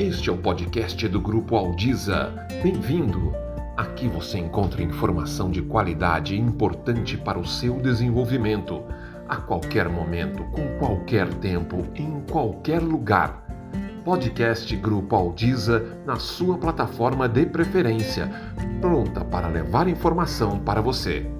Este é o podcast do Grupo Aldiza. Bem-vindo! Aqui você encontra informação de qualidade importante para o seu desenvolvimento, a qualquer momento, com qualquer tempo, em qualquer lugar. Podcast Grupo Aldiza na sua plataforma de preferência, pronta para levar informação para você.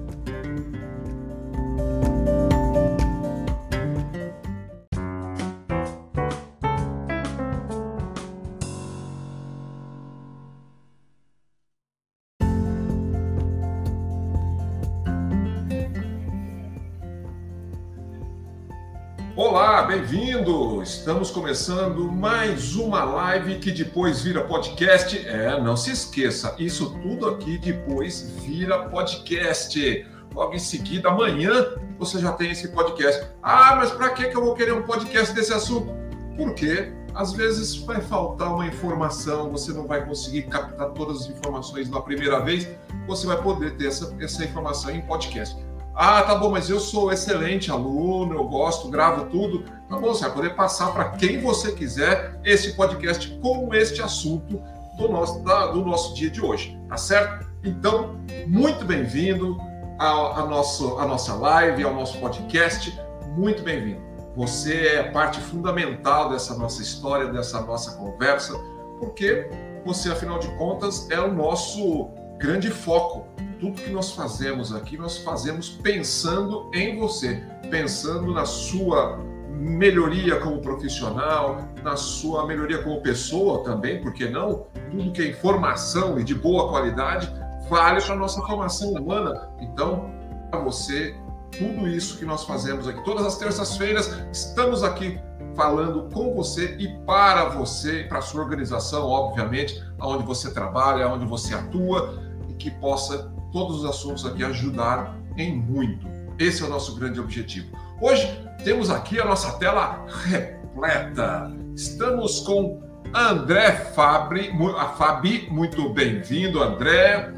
Estamos começando mais uma live que depois vira podcast. É, não se esqueça, isso tudo aqui depois vira podcast. Logo em seguida, amanhã, você já tem esse podcast. Ah, mas para que eu vou querer um podcast desse assunto? Porque às vezes vai faltar uma informação, você não vai conseguir captar todas as informações na primeira vez, você vai poder ter essa, essa informação em podcast. Ah, tá bom, mas eu sou excelente aluno, eu gosto, gravo tudo. Tá bom, você vai poder passar para quem você quiser esse podcast com este assunto do nosso, da, do nosso dia de hoje, tá certo? Então, muito bem-vindo à, nosso, à nossa live, ao nosso podcast. Muito bem-vindo. Você é parte fundamental dessa nossa história, dessa nossa conversa, porque você, afinal de contas, é o nosso grande foco tudo que nós fazemos aqui, nós fazemos pensando em você, pensando na sua melhoria como profissional, na sua melhoria como pessoa também, porque não? Tudo que é informação e de boa qualidade vale para a nossa formação humana. Então, para você, tudo isso que nós fazemos aqui, todas as terças-feiras, estamos aqui falando com você e para você, para a sua organização, obviamente, aonde você trabalha, aonde você atua, e que possa todos os assuntos aqui ajudaram em muito. Esse é o nosso grande objetivo. Hoje temos aqui a nossa tela repleta. Estamos com André Fabri, a Fabi, muito bem-vindo, André.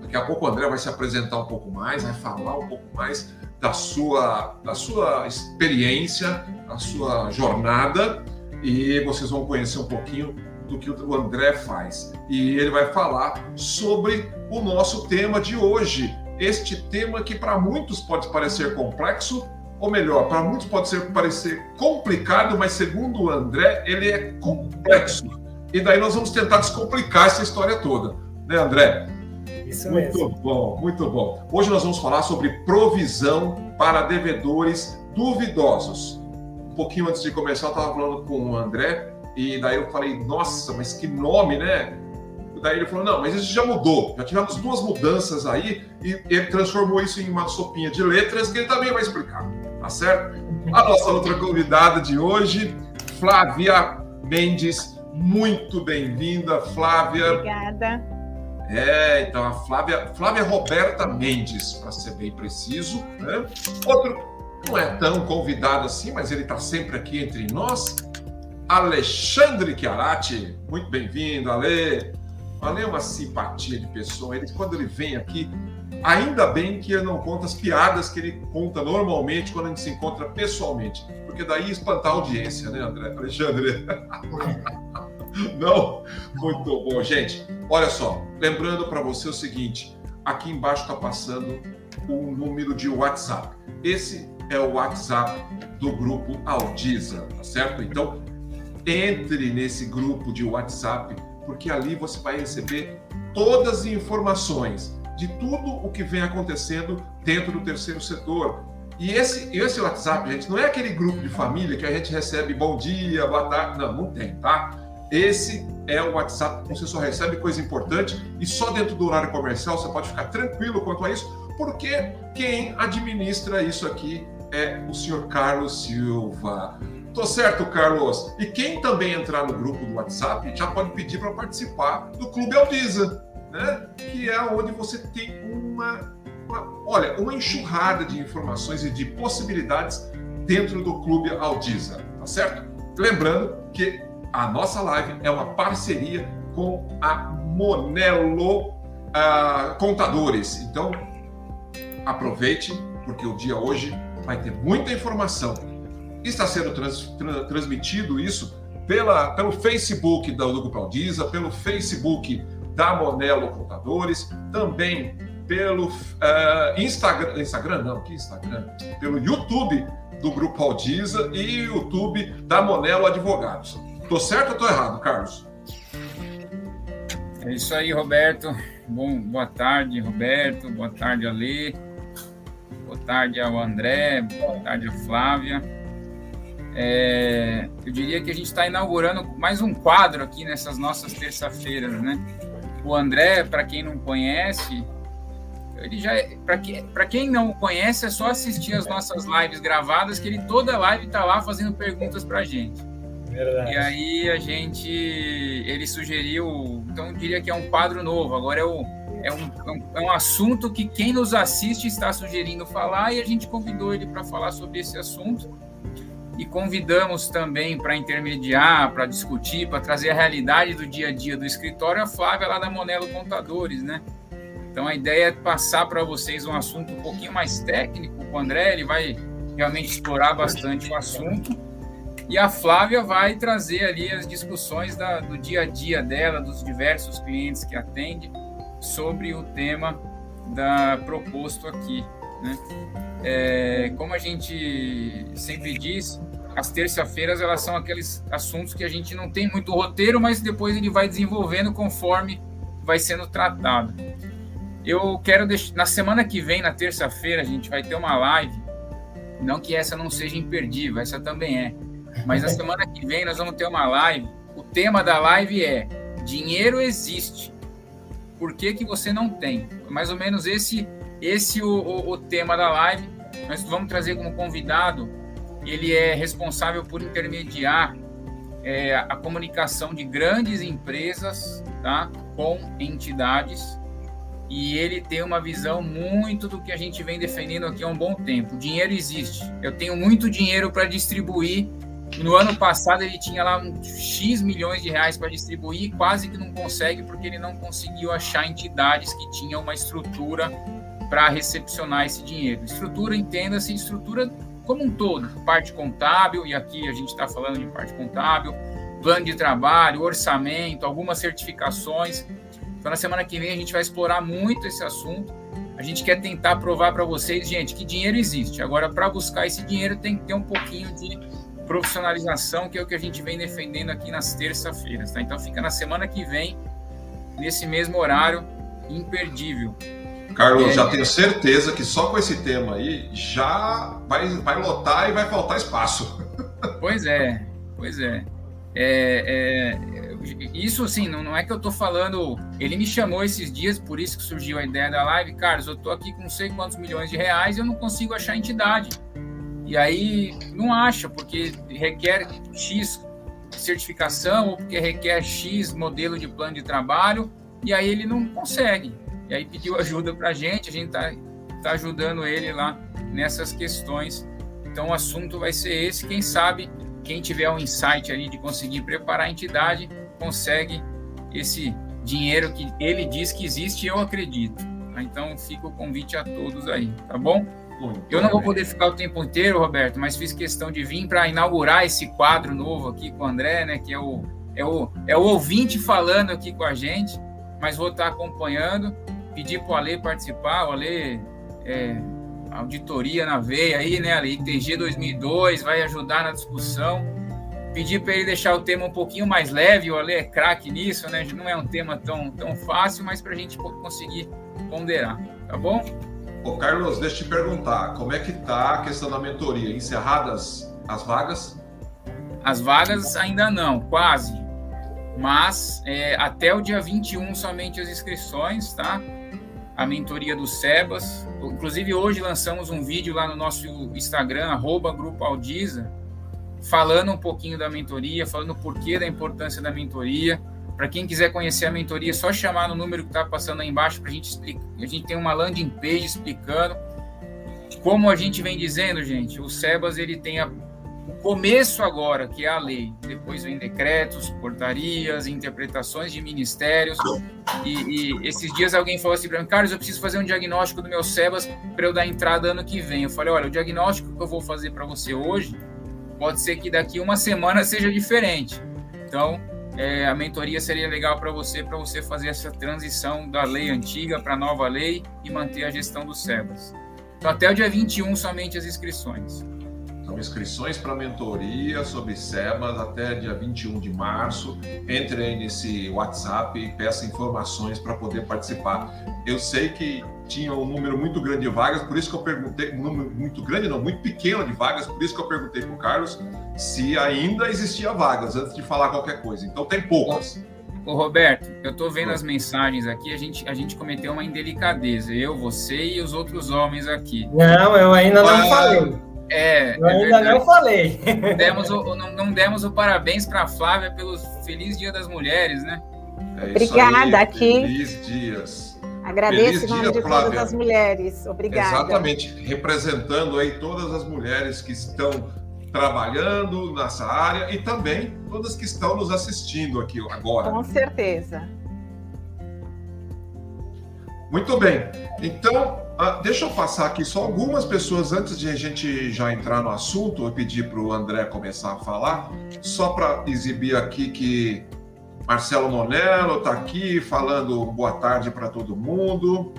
Daqui a pouco o André vai se apresentar um pouco mais, vai falar um pouco mais da sua, da sua experiência, da sua jornada, e vocês vão conhecer um pouquinho do que o André faz. E ele vai falar sobre o nosso tema de hoje. Este tema que para muitos pode parecer complexo, ou melhor, para muitos pode ser, parecer complicado, mas segundo o André, ele é complexo. E daí nós vamos tentar descomplicar essa história toda, né, André? Isso muito mesmo. bom, muito bom. Hoje nós vamos falar sobre provisão para devedores duvidosos. Um pouquinho antes de começar, eu estava falando com o André e daí eu falei, nossa, mas que nome, né? Daí ele falou, não, mas isso já mudou. Já tivemos duas mudanças aí e ele transformou isso em uma sopinha de letras que ele também vai explicar, tá certo? A nossa outra convidada de hoje, Flávia Mendes, muito bem-vinda, Flávia. Obrigada. É, então a Flávia, Flávia Roberta Mendes, para ser bem preciso, né? Outro não é tão convidado assim, mas ele está sempre aqui entre nós, Alexandre Chiarati. Muito bem-vindo, Ale. Ale é uma simpatia de pessoa. Ele, quando ele vem aqui, ainda bem que ele não conta as piadas que ele conta normalmente quando a gente se encontra pessoalmente. Porque daí espantar a audiência, né, André? Alexandre? não? Muito bom, gente. Olha só, lembrando para você o seguinte: aqui embaixo está passando um número de WhatsApp. Esse é o WhatsApp do grupo Aldiza, tá certo? Então, entre nesse grupo de WhatsApp, porque ali você vai receber todas as informações de tudo o que vem acontecendo dentro do terceiro setor. E esse, esse WhatsApp, gente, não é aquele grupo de família que a gente recebe bom dia, boa tarde. Não, não tem, tá? Esse é o WhatsApp que você só recebe coisa importante e só dentro do horário comercial você pode ficar tranquilo quanto a isso, porque quem administra isso aqui é o senhor Carlos Silva. Tô certo, Carlos? E quem também entrar no grupo do WhatsApp já pode pedir para participar do Clube Aldiza, né? Que é onde você tem uma, uma, olha, uma enxurrada de informações e de possibilidades dentro do Clube Aldiza, tá certo? Lembrando que a nossa live é uma parceria com a Monelo uh, Contadores. Então, aproveite, porque o dia hoje vai ter muita informação está sendo trans, transmitido isso pela, pelo Facebook do Grupo Aldiza, pelo Facebook da Monelo Contadores, também pelo uh, Instagram, Instagram não, que Instagram? Pelo YouTube do Grupo Aldiza e YouTube da Monelo Advogados. Tô certo ou tô errado, Carlos? É isso aí, Roberto. Bom, boa tarde, Roberto. Boa tarde, Ale. Boa tarde ao André. Boa tarde, Flávia. É, eu diria que a gente está inaugurando mais um quadro aqui nessas nossas terça-feiras, né? O André, para quem não conhece, ele já é, para que, quem não conhece é só assistir as nossas lives gravadas que ele toda live está lá fazendo perguntas para a gente. Verdade. E aí a gente ele sugeriu, então eu diria que é um quadro novo. Agora é, o, é, um, é, um, é um assunto que quem nos assiste está sugerindo falar e a gente convidou ele para falar sobre esse assunto e convidamos também para intermediar, para discutir, para trazer a realidade do dia a dia do escritório a Flávia lá da Monelo Contadores, né? Então a ideia é passar para vocês um assunto um pouquinho mais técnico. O André ele vai realmente explorar bastante o assunto e a Flávia vai trazer ali as discussões da, do dia a dia dela, dos diversos clientes que atende sobre o tema da proposto aqui, né? É, como a gente sempre diz, as terça-feiras elas são aqueles assuntos que a gente não tem muito roteiro, mas depois ele vai desenvolvendo conforme vai sendo tratado. Eu quero deixar. Na semana que vem, na terça-feira, a gente vai ter uma live. Não que essa não seja imperdível, essa também é. Mas na semana que vem nós vamos ter uma live. O tema da live é Dinheiro existe. Por que, que você não tem? Mais ou menos esse esse o, o, o tema da live. Nós vamos trazer como convidado. Ele é responsável por intermediar é, a comunicação de grandes empresas tá, com entidades e ele tem uma visão muito do que a gente vem defendendo aqui há um bom tempo. Dinheiro existe. Eu tenho muito dinheiro para distribuir. No ano passado ele tinha lá um X milhões de reais para distribuir e quase que não consegue porque ele não conseguiu achar entidades que tinham uma estrutura para recepcionar esse dinheiro. Estrutura, entenda-se, estrutura como um todo, parte contábil, e aqui a gente está falando de parte contábil, plano de trabalho, orçamento, algumas certificações. Então, na semana que vem, a gente vai explorar muito esse assunto. A gente quer tentar provar para vocês, gente, que dinheiro existe. Agora, para buscar esse dinheiro, tem que ter um pouquinho de profissionalização, que é o que a gente vem defendendo aqui nas terça-feiras. Tá? Então, fica na semana que vem, nesse mesmo horário, imperdível. Carlos, é, já tenho certeza que só com esse tema aí já vai, vai lotar e vai faltar espaço. Pois é, pois é. é, é isso assim, não, não é que eu tô falando. Ele me chamou esses dias, por isso que surgiu a ideia da live. Carlos, eu tô aqui com não sei quantos milhões de reais e eu não consigo achar entidade. E aí não acha, porque requer X certificação ou porque requer X modelo de plano de trabalho, e aí ele não consegue. E aí pediu ajuda para a gente, a gente está tá ajudando ele lá nessas questões. Então o assunto vai ser esse. Quem sabe, quem tiver um insight ali de conseguir preparar a entidade, consegue esse dinheiro que ele diz que existe e eu acredito. Tá? Então fica o convite a todos aí, tá bom? eu não vou poder ficar o tempo inteiro, Roberto, mas fiz questão de vir para inaugurar esse quadro novo aqui com o André, né? Que é o, é o, é o ouvinte falando aqui com a gente, mas vou estar acompanhando. Pedir para o Ale participar, o Ale é, auditoria na veia aí, né? A ITG 2002 vai ajudar na discussão pedir para ele deixar o tema um pouquinho mais leve, o Ale é craque nisso, né? Não é um tema tão, tão fácil, mas para a gente conseguir ponderar, tá bom? Ô, Carlos, deixa eu te perguntar, como é que tá a questão da mentoria? Encerradas as vagas? As vagas ainda não, quase. Mas é, até o dia 21 somente as inscrições, tá? A mentoria do Sebas. Inclusive hoje lançamos um vídeo lá no nosso Instagram, arroba Grupo Aldiza, falando um pouquinho da mentoria, falando o porquê da importância da mentoria. Para quem quiser conhecer a mentoria, é só chamar no número que está passando aí embaixo para a gente explicar. A gente tem uma landing page explicando. Como a gente vem dizendo, gente, o SEBAS ele tem a, o começo agora, que é a lei. Depois vem decretos, portarias, interpretações de ministérios. E, e esses dias alguém falou assim para mim, Carlos, eu preciso fazer um diagnóstico do meu SEBAS para eu dar entrada ano que vem. Eu falei, olha, o diagnóstico que eu vou fazer para você hoje Pode ser que daqui uma semana seja diferente. Então, é, a mentoria seria legal para você, para você fazer essa transição da lei antiga para a nova lei e manter a gestão dos SEBAS. Então, até o dia 21, somente as inscrições. Inscrições para mentoria sobre SEBAS até dia 21 de março. Entre aí nesse WhatsApp e peça informações para poder participar. Eu sei que tinha um número muito grande de vagas, por isso que eu perguntei, um número muito grande, não, muito pequeno de vagas, por isso que eu perguntei para o Carlos se ainda existia vagas antes de falar qualquer coisa. Então tem poucas. Ô, Roberto, eu estou vendo as mensagens aqui, a gente, a gente cometeu uma indelicadeza, eu, você e os outros homens aqui. Não, eu ainda não ah, falei. É, eu é ainda não falei. Não demos o, não, não demos o parabéns para a Flávia pelo Feliz Dia das Mulheres, né? É Obrigada, aí, aqui. Feliz dias. Agradeço em nome dia, de Flávia. todas as mulheres. Obrigada. Exatamente, representando aí todas as mulheres que estão trabalhando nessa área e também todas que estão nos assistindo aqui agora. Com certeza. Muito bem. Então, ah, deixa eu passar aqui só algumas pessoas antes de a gente já entrar no assunto. Eu pedi para o André começar a falar, só para exibir aqui que Marcelo Monello está aqui falando boa tarde para todo mundo.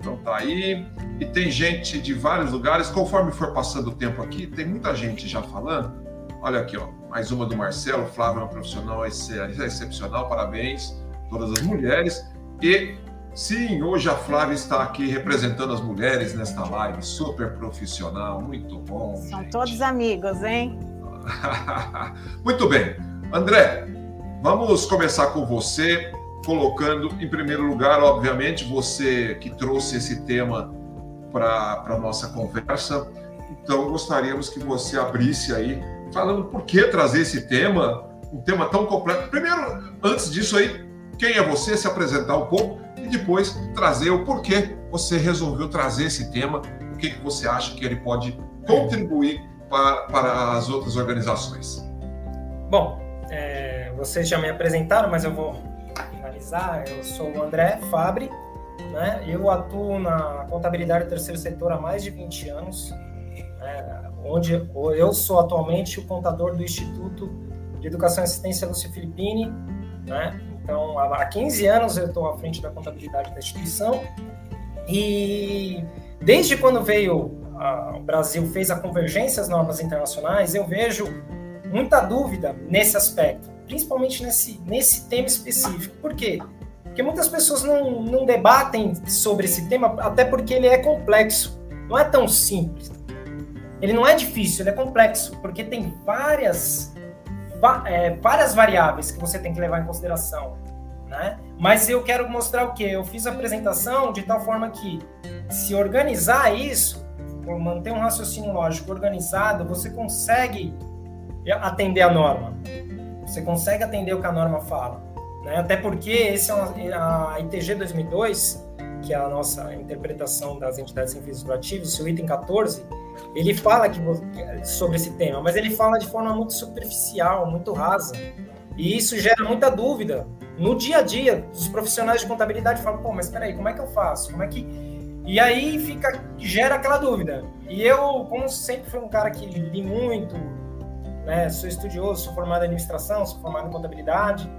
Então tá aí. E tem gente de vários lugares. Conforme for passando o tempo aqui, tem muita gente já falando. Olha aqui, ó. Mais uma do Marcelo. Flávio é uma profissional excepcional. Parabéns todas as mulheres. E Sim, hoje a Flávia está aqui representando as mulheres nesta live, super profissional, muito bom. São gente. todos amigos, hein? muito bem. André, vamos começar com você, colocando em primeiro lugar, obviamente, você que trouxe esse tema para a nossa conversa. Então, gostaríamos que você abrisse aí, falando por que trazer esse tema, um tema tão complexo. Primeiro, antes disso aí, quem é você, se apresentar um pouco depois trazer o porquê você resolveu trazer esse tema, o que, que você acha que ele pode contribuir para, para as outras organizações. Bom, é, vocês já me apresentaram, mas eu vou finalizar. Eu sou o André Fabri, né? eu atuo na contabilidade do terceiro setor há mais de 20 anos, né? onde eu sou atualmente o contador do Instituto de Educação e Assistência Lúcio Filippini, né? Então, há 15 anos eu estou à frente da contabilidade da instituição e desde quando veio a, o Brasil fez a convergência às normas internacionais, eu vejo muita dúvida nesse aspecto, principalmente nesse, nesse tema específico. Por quê? Porque muitas pessoas não, não debatem sobre esse tema, até porque ele é complexo, não é tão simples. Ele não é difícil, ele é complexo, porque tem várias é, várias variáveis que você tem que levar em consideração. Né? Mas eu quero mostrar o que? Eu fiz a apresentação de tal forma que, se organizar isso, manter um raciocínio lógico organizado, você consegue atender a norma. Você consegue atender o que a norma fala. Né? Até porque esse é uma, a ITG 2002, que é a nossa interpretação das entidades sem fins lucrativos, o item 14, ele fala que, sobre esse tema, mas ele fala de forma muito superficial, muito rasa. E isso gera muita dúvida. No dia a dia, os profissionais de contabilidade falam, pô, mas peraí, como é que eu faço? Como é que... E aí fica, gera aquela dúvida. E eu, como sempre fui um cara que li muito, né, sou estudioso, sou formado em administração, sou formado em contabilidade,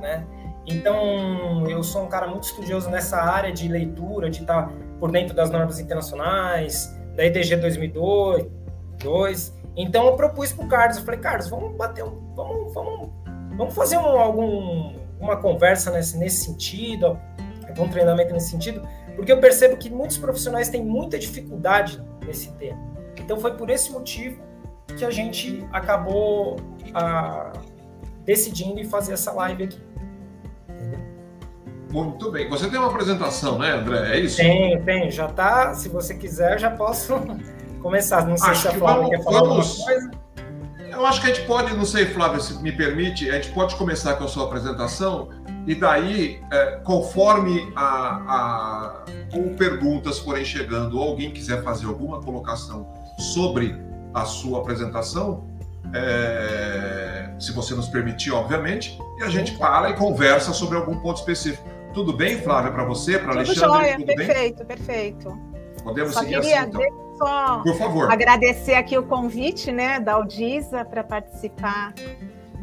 né? Então, eu sou um cara muito estudioso nessa área de leitura, de estar por dentro das normas internacionais, da EDG 2002. Dois. Então eu propus para o Carlos, eu falei, Carlos, vamos bater um, vamos, vamos, vamos fazer um, algum, uma conversa nesse, nesse sentido, um treinamento nesse sentido, porque eu percebo que muitos profissionais têm muita dificuldade nesse tema. Então foi por esse motivo que a gente acabou a, decidindo e fazer essa live aqui. Muito bem. Você tem uma apresentação, né, André? É isso? Tenho, tenho. Já tá. Se você quiser, já posso começar. Não sei acho se a Flávia quer falar vamos... coisa. Eu acho que a gente pode, não sei, Flávia, se me permite, a gente pode começar com a sua apresentação e daí, é, conforme a, a, ou perguntas forem chegando ou alguém quiser fazer alguma colocação sobre a sua apresentação, é, se você nos permitir, obviamente, e a gente para e conversa sobre algum ponto específico. Tudo bem, Flávia, para você, para Alexandre? Jóia, tudo perfeito, bem? perfeito. Podemos só seguir queria, assim, então. Só Por favor. agradecer aqui o convite né, da Aldisa para participar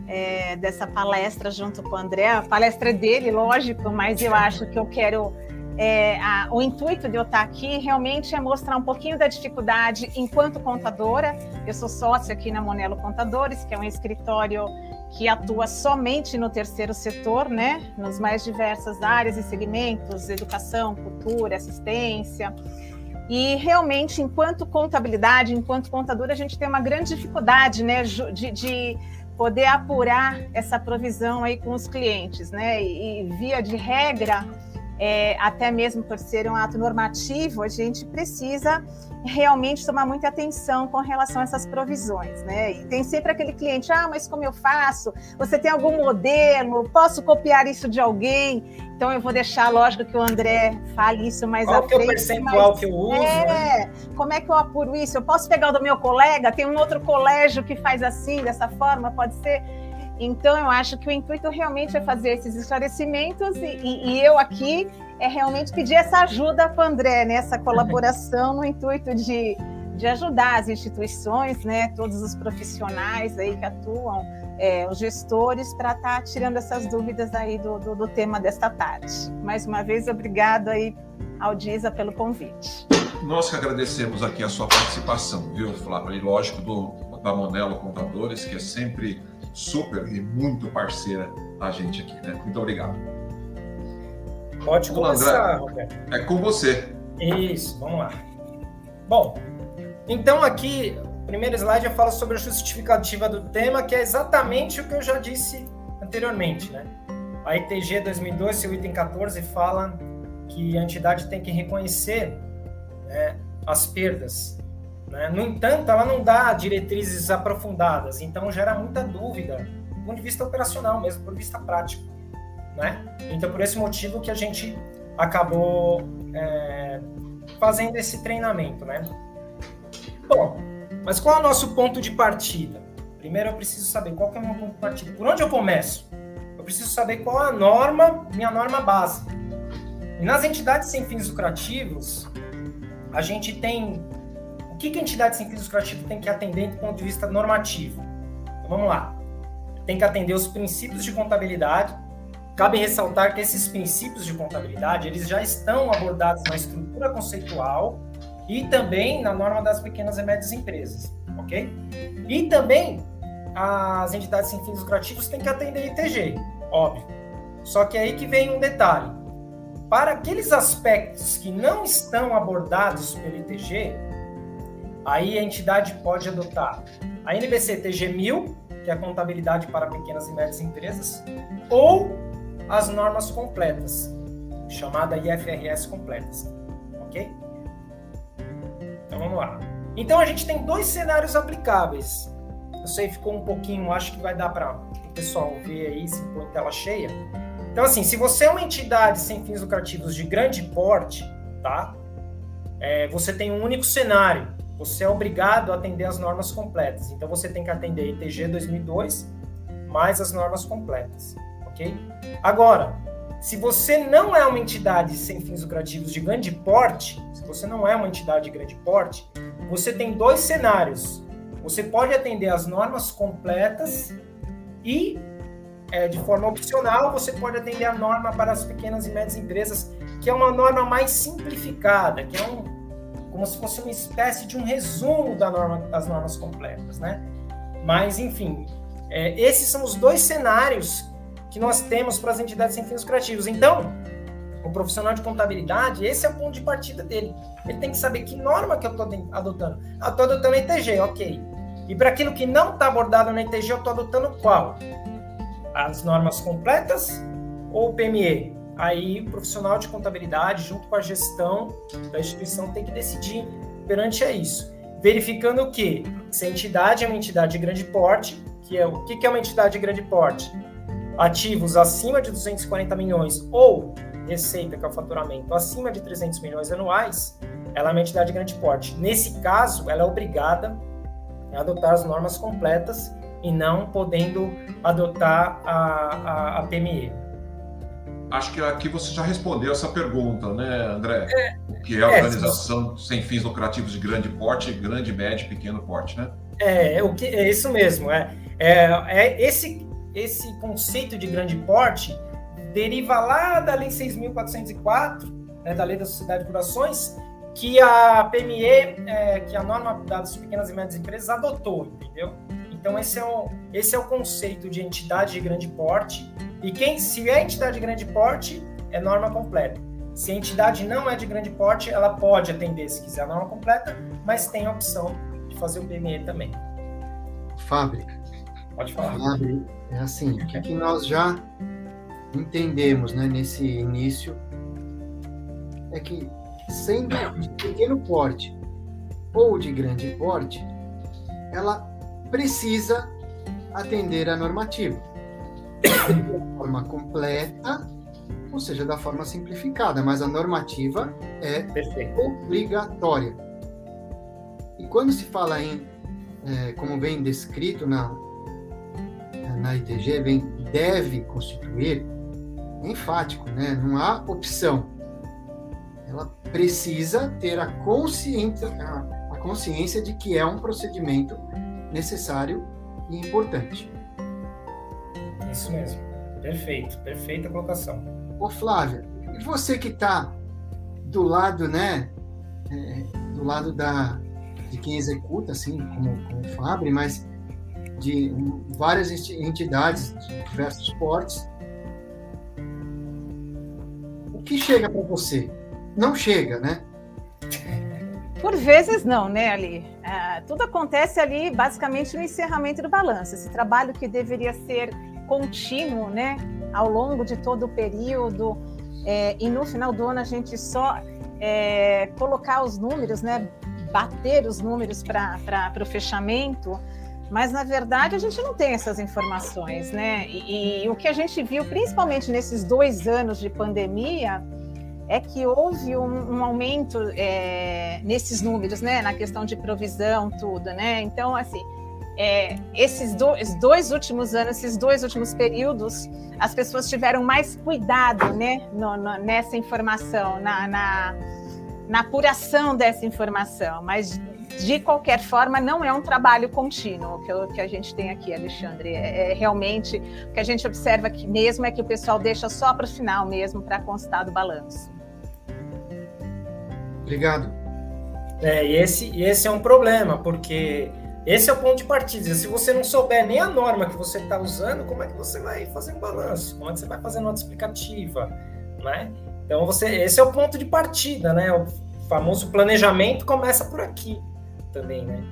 é, dessa palestra junto com o André. A palestra é dele, lógico, mas eu acho que eu quero. É, a, o intuito de eu estar aqui realmente é mostrar um pouquinho da dificuldade enquanto contadora. Eu sou sócia aqui na Monelo Contadores, que é um escritório que atua somente no terceiro setor, né, nas mais diversas áreas e segmentos, educação, cultura, assistência. E realmente, enquanto contabilidade, enquanto contadora, a gente tem uma grande dificuldade, né, de, de poder apurar essa provisão aí com os clientes, né? E, e via de regra, é, até mesmo por ser um ato normativo, a gente precisa realmente tomar muita atenção com relação a essas provisões, né? E tem sempre aquele cliente, ah, mas como eu faço? Você tem algum modelo? Posso copiar isso de alguém? Então eu vou deixar, lógico, que o André fale isso mais Qual à frente. Qual é o percentual que eu uso? É, né? como é que eu apuro isso? Eu posso pegar o do meu colega? Tem um outro colégio que faz assim, dessa forma? Pode ser? Então, eu acho que o intuito realmente é fazer esses esclarecimentos e, e, e eu aqui é realmente pedir essa ajuda para o André, né? essa colaboração no intuito de, de ajudar as instituições, né? todos os profissionais aí que atuam, é, os gestores, para estar tá tirando essas dúvidas aí do, do, do, tema desta tarde. Mais uma vez, obrigado aí, Aldisa, pelo convite. Nós que agradecemos aqui a sua participação, viu, Flávia? E lógico, do, da Monelo Contadores, que é sempre super e muito parceira a gente aqui, né? Muito obrigado. Pode começar, Roberto. É com você. Isso, vamos lá. Bom, então aqui, primeiro slide eu falo sobre a justificativa do tema, que é exatamente o que eu já disse anteriormente, né? A ITG 2002, seu item 14, fala que a entidade tem que reconhecer né, as perdas né? No entanto, ela não dá diretrizes aprofundadas, então gera muita dúvida do ponto de vista operacional mesmo, do ponto de vista prático. Né? Então, por esse motivo que a gente acabou é, fazendo esse treinamento. Né? Bom, mas qual é o nosso ponto de partida? Primeiro eu preciso saber qual é o meu ponto de partida. Por onde eu começo? Eu preciso saber qual é a norma, minha norma base. E nas entidades sem fins lucrativos, a gente tem que, que a entidade sem fins lucrativos tem que atender do ponto de vista normativo? Então, vamos lá. Tem que atender os princípios de contabilidade. Cabe ressaltar que esses princípios de contabilidade eles já estão abordados na estrutura conceitual e também na norma das pequenas e médias empresas, ok? E também as entidades sem fins lucrativos têm que atender ITG, óbvio. Só que é aí que vem um detalhe. Para aqueles aspectos que não estão abordados pelo ITG, Aí a entidade pode adotar a NBC TG 1000, que é a contabilidade para pequenas e médias empresas, ou as normas completas, chamada IFRS completas, ok? Então vamos lá. Então a gente tem dois cenários aplicáveis. Eu sei, ficou um pouquinho, acho que vai dar para o pessoal ver aí, se em tela cheia. Então assim, se você é uma entidade sem fins lucrativos de grande porte, tá? É, você tem um único cenário você é obrigado a atender as normas completas. Então você tem que atender ITG 2002 mais as normas completas, Agora, se você não é uma entidade sem fins lucrativos de grande porte, se você não é uma entidade de grande porte, você tem dois cenários. Você pode atender as normas completas e, é, de forma opcional, você pode atender a norma para as pequenas e médias empresas, que é uma norma mais simplificada, que é um, como se fosse uma espécie de um resumo da norma, das normas completas, né? Mas, enfim, é, esses são os dois cenários que nós temos para as entidades sem fins lucrativos. Então, o profissional de contabilidade, esse é o ponto de partida dele. Ele tem que saber que norma que eu estou adotando. Ah, estou adotando a ITG, ok. E para aquilo que não está abordado na ITG, eu estou adotando qual? As normas completas ou o PME? aí o profissional de contabilidade, junto com a gestão da instituição, tem que decidir perante a isso. Verificando que se a entidade é uma entidade de grande porte, que é o que é uma entidade de grande porte? Ativos acima de 240 milhões ou receita, que é o faturamento, acima de 300 milhões anuais, ela é uma entidade de grande porte. Nesse caso, ela é obrigada a adotar as normas completas e não podendo adotar a, a, a PME acho que aqui você já respondeu essa pergunta, né, André? É, o que é a é, organização é, sem fins lucrativos de grande porte, grande, médio, pequeno porte, né? É, o que, é isso mesmo. É, é, é esse, esse conceito de grande porte deriva lá da Lei 6.404, né, da Lei da Sociedade de Ações, que a PME, é, que a norma das pequenas e médias empresas adotou, entendeu? Então esse é o, esse é o conceito de entidade de grande porte. E quem se é entidade de grande porte, é norma completa. Se a entidade não é de grande porte, ela pode atender se quiser a norma completa, mas tem a opção de fazer o PME também. Fábrica. Pode falar. É assim, o que, que nós já entendemos né, nesse início é que sendo de pequeno porte ou de grande porte, ela precisa atender a normativa. Da forma completa, ou seja, da forma simplificada, mas a normativa é Perfeito. obrigatória. E quando se fala em, é, como vem descrito na, na ITG, vem deve constituir, é enfático, né? não há opção. Ela precisa ter a consciência, a, a consciência de que é um procedimento necessário e importante. Isso mesmo. Perfeito, perfeita colocação. Ô Flávia, e você que está do lado, né, é, do lado da, de quem executa, assim, como, como o Fabre, mas de várias entidades de diversos portes, o que chega para você? Não chega, né? Por vezes não, né, Ali? É, tudo acontece ali basicamente no encerramento do balanço. Esse trabalho que deveria ser contínuo, né, ao longo de todo o período, é, e no final do ano a gente só é, colocar os números, né, bater os números para o fechamento, mas na verdade a gente não tem essas informações, né? E, e o que a gente viu, principalmente nesses dois anos de pandemia, é que houve um, um aumento é, nesses números, né, na questão de provisão, tudo, né? Então, assim, é, esses dois, dois últimos anos, esses dois últimos períodos, as pessoas tiveram mais cuidado, né, no, no, nessa informação, na, na, na apuração dessa informação, mas de qualquer forma, não é um trabalho contínuo que, que a gente tem aqui, Alexandre. É, é, realmente o que a gente observa aqui mesmo é que o pessoal deixa só para o final mesmo, para constar do balanço. Obrigado. É, e esse, esse é um problema, porque esse é o ponto de partida. Se você não souber nem a norma que você está usando, como é que você vai fazer um balanço? Como é que você vai fazer nota explicativa? Né? Então, você, esse é o ponto de partida, né? O famoso planejamento começa por aqui também, né?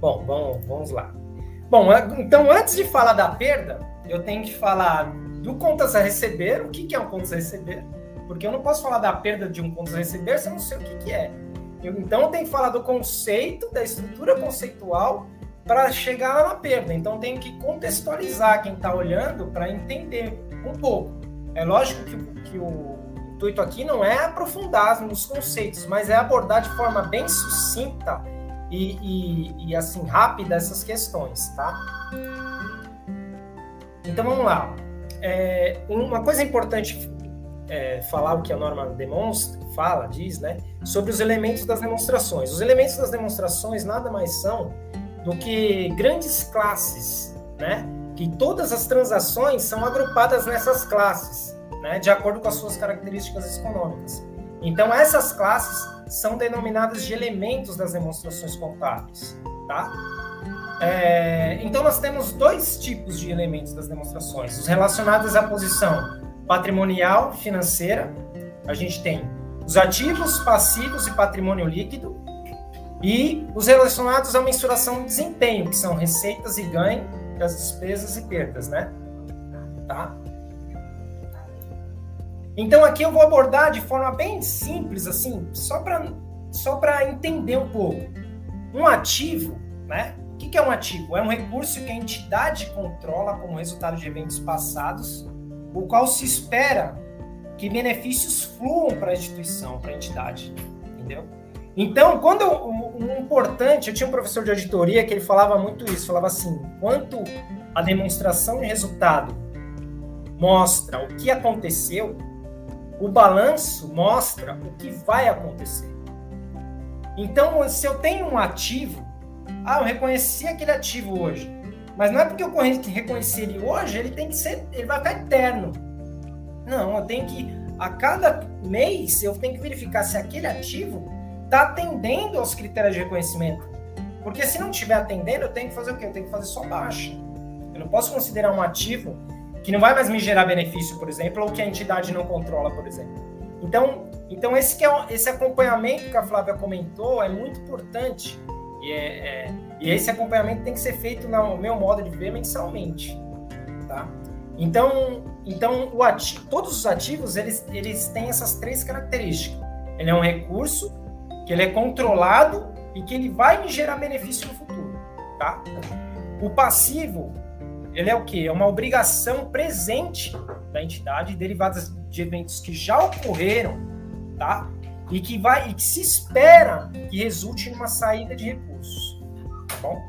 Bom, vamos, vamos lá. Bom, então antes de falar da perda, eu tenho que falar do contas a receber. O que, que é um contas a receber? Porque eu não posso falar da perda de um contas a receber se eu não sei o que, que é. Eu, então, eu tenho que falar do conceito, da estrutura conceitual para chegar lá na perda. Então, eu tenho que contextualizar quem está olhando para entender um pouco. É lógico que, que o intuito aqui não é aprofundar nos conceitos, mas é abordar de forma bem sucinta e, e, e assim rápida essas questões, tá? Então vamos lá. É, uma coisa importante é, falar o que a norma demonstra, fala, diz, né, sobre os elementos das demonstrações. Os elementos das demonstrações nada mais são do que grandes classes, né, que todas as transações são agrupadas nessas classes, né, de acordo com as suas características econômicas. Então, essas classes são denominadas de elementos das demonstrações contábeis, tá? É, então, nós temos dois tipos de elementos das demonstrações: os relacionados à posição patrimonial financeira, a gente tem os ativos, passivos e patrimônio líquido, e os relacionados à mensuração do desempenho, que são receitas e ganho, as despesas e perdas, né? Tá? Então aqui eu vou abordar de forma bem simples, assim, só para só para entender um pouco. Um ativo, né? O que é um ativo? É um recurso que a entidade controla como resultado de eventos passados o qual se espera que benefícios fluam para a instituição, para a entidade, entendeu? Então, quando um importante, eu tinha um professor de auditoria que ele falava muito isso, falava assim, quanto a demonstração de resultado mostra o que aconteceu, o balanço mostra o que vai acontecer. Então, se eu tenho um ativo, ah, eu reconheci aquele ativo hoje, Mas não é porque eu reconheci ele hoje, ele tem que ser, ele vai ficar eterno. Não, eu tenho que a cada mês eu tenho que verificar se aquele ativo está atendendo aos critérios de reconhecimento. Porque se não estiver atendendo, eu tenho que fazer o quê? Eu tenho que fazer só baixa. Eu não posso considerar um ativo que não vai mais me gerar benefício, por exemplo, ou que a entidade não controla, por exemplo. Então, então esse, é, esse acompanhamento que a Flávia comentou é muito importante. E, é, é, e esse acompanhamento tem que ser feito, no meu modo de ver, mensalmente. Tá? Então, então ativo, todos os ativos eles, eles têm essas três características. Ele é um recurso, que ele é controlado e que ele vai me gerar benefício no futuro. Tá? O passivo ele é o que? É uma obrigação presente da entidade, derivada de eventos que já ocorreram, tá? E que vai e que se espera que resulte numa saída de recursos, tá bom?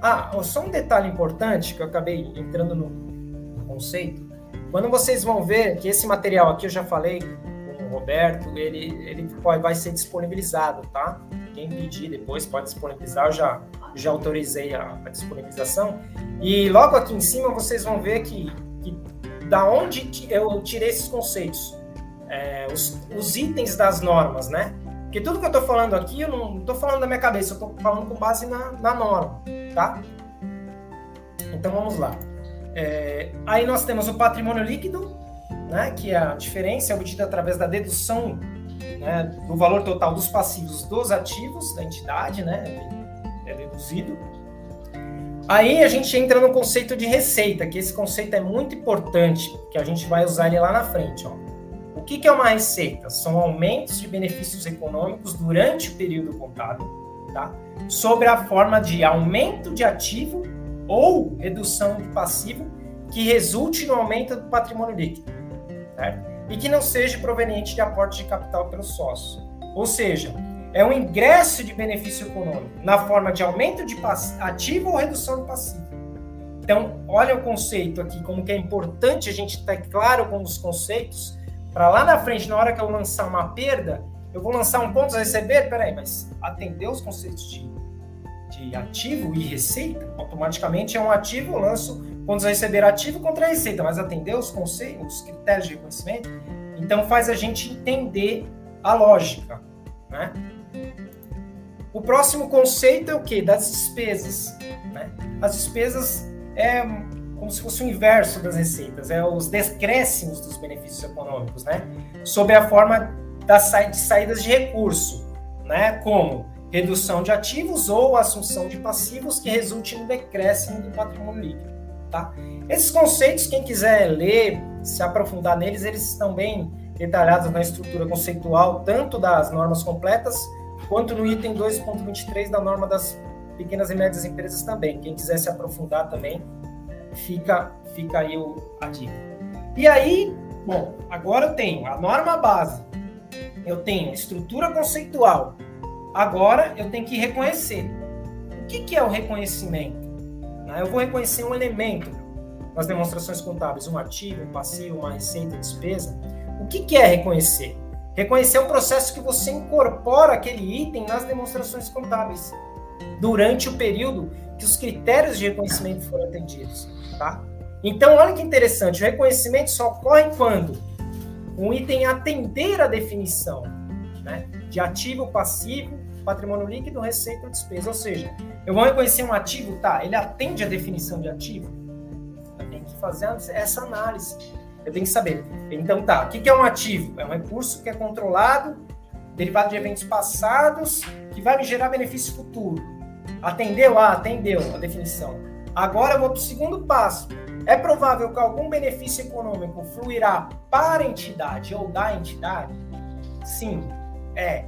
Ah, só um detalhe importante que eu acabei entrando no conceito. Quando vocês vão ver que esse material aqui eu já falei com o Roberto, ele ele pode, vai ser disponibilizado, tá? Quem pedir depois pode disponibilizar, eu já já autorizei a, a disponibilização. E logo aqui em cima vocês vão ver que, que da onde eu tirei esses conceitos, é, os, os, itens das normas, né? Porque tudo que eu estou falando aqui, eu não estou falando da minha cabeça, eu estou falando com base na, na, norma, tá? Então vamos lá. É, aí nós temos o patrimônio líquido, né? Que é a diferença obtida através da dedução né, do valor total dos passivos dos ativos da entidade, né? É deduzido. Aí a gente entra no conceito de receita, que esse conceito é muito importante, que a gente vai usar ele lá na frente. Ó. O que, que é uma receita? São aumentos de benefícios econômicos durante o período contábil, tá? sobre a forma de aumento de ativo ou redução de passivo que resulte no aumento do patrimônio líquido, certo? e que não seja proveniente de aporte de capital pelos sócios. Ou seja, é um ingresso de benefício econômico na forma de aumento de ativo ou redução de passivo. Então, olha o conceito aqui, como que é importante a gente estar claro com os conceitos, para lá na frente, na hora que eu lançar uma perda, eu vou lançar um ponto a receber, peraí, mas atender os conceitos de, de ativo e receita, automaticamente é um ativo, eu lanço pontos a receber ativo contra a receita, mas atender os conceitos, os critérios de reconhecimento, então faz a gente entender a lógica, né? O próximo conceito é o que? Das despesas. Né? As despesas é como se fosse o inverso das receitas, é os decréscimos dos benefícios econômicos, né? Sob a forma das de saídas de recurso, né? Como redução de ativos ou assunção de passivos que resulte no decréscimo do patrimônio líquido, tá? Esses conceitos, quem quiser ler, se aprofundar neles, eles estão bem detalhados na estrutura conceitual, tanto das normas completas quanto no item 2.23 da norma das pequenas e médias empresas também. Quem quiser se aprofundar também, fica, fica aí o, a dica. E aí, bom, agora eu tenho a norma base, eu tenho estrutura conceitual, agora eu tenho que reconhecer. O que, que é o reconhecimento? Eu vou reconhecer um elemento nas demonstrações contábeis, um ativo, um passivo, uma receita, despesa. O que, que é reconhecer? Reconhecer um processo que você incorpora aquele item nas demonstrações contábeis durante o período que os critérios de reconhecimento foram atendidos, tá? Então, olha que interessante, o reconhecimento só ocorre quando um item atender a definição né, de ativo, passivo, patrimônio líquido, receita ou despesa. Ou seja, eu vou reconhecer um ativo, tá? Ele atende a definição de ativo? Eu tenho que fazer essa análise. Eu tenho que saber. Então tá, o que é um ativo? É um recurso que é controlado, derivado de eventos passados, que vai me gerar benefício futuro. Atendeu? Ah, atendeu a definição. Agora eu vou para o segundo passo. É provável que algum benefício econômico fluirá para a entidade ou da entidade? Sim, é.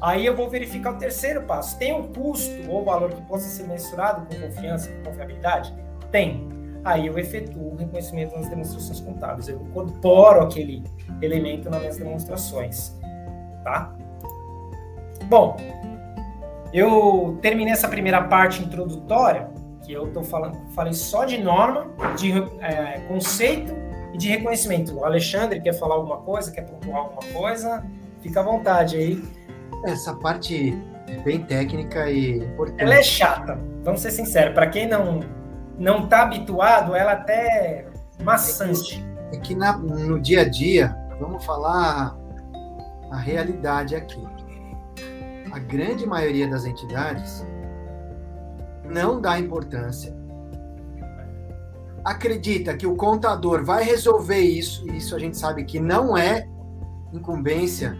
Aí eu vou verificar o terceiro passo. Tem um custo ou valor que possa ser mensurado com confiança, com confiabilidade? Tem aí eu efetuo o reconhecimento nas demonstrações contábeis. Eu incorporo aquele elemento nas minhas demonstrações, tá? Bom, eu terminei essa primeira parte introdutória, que eu tô falando, falei só de norma, de é, conceito e de reconhecimento. O Alexandre quer falar alguma coisa, quer pontuar alguma coisa? Fica à vontade aí. Essa parte é bem técnica e importante. Ela é chata, vamos ser sinceros. Para quem não não está habituado, ela até maçante. É que na, no dia a dia, vamos falar a realidade aqui. A grande maioria das entidades não dá importância. Acredita que o contador vai resolver isso, e isso a gente sabe que não é incumbência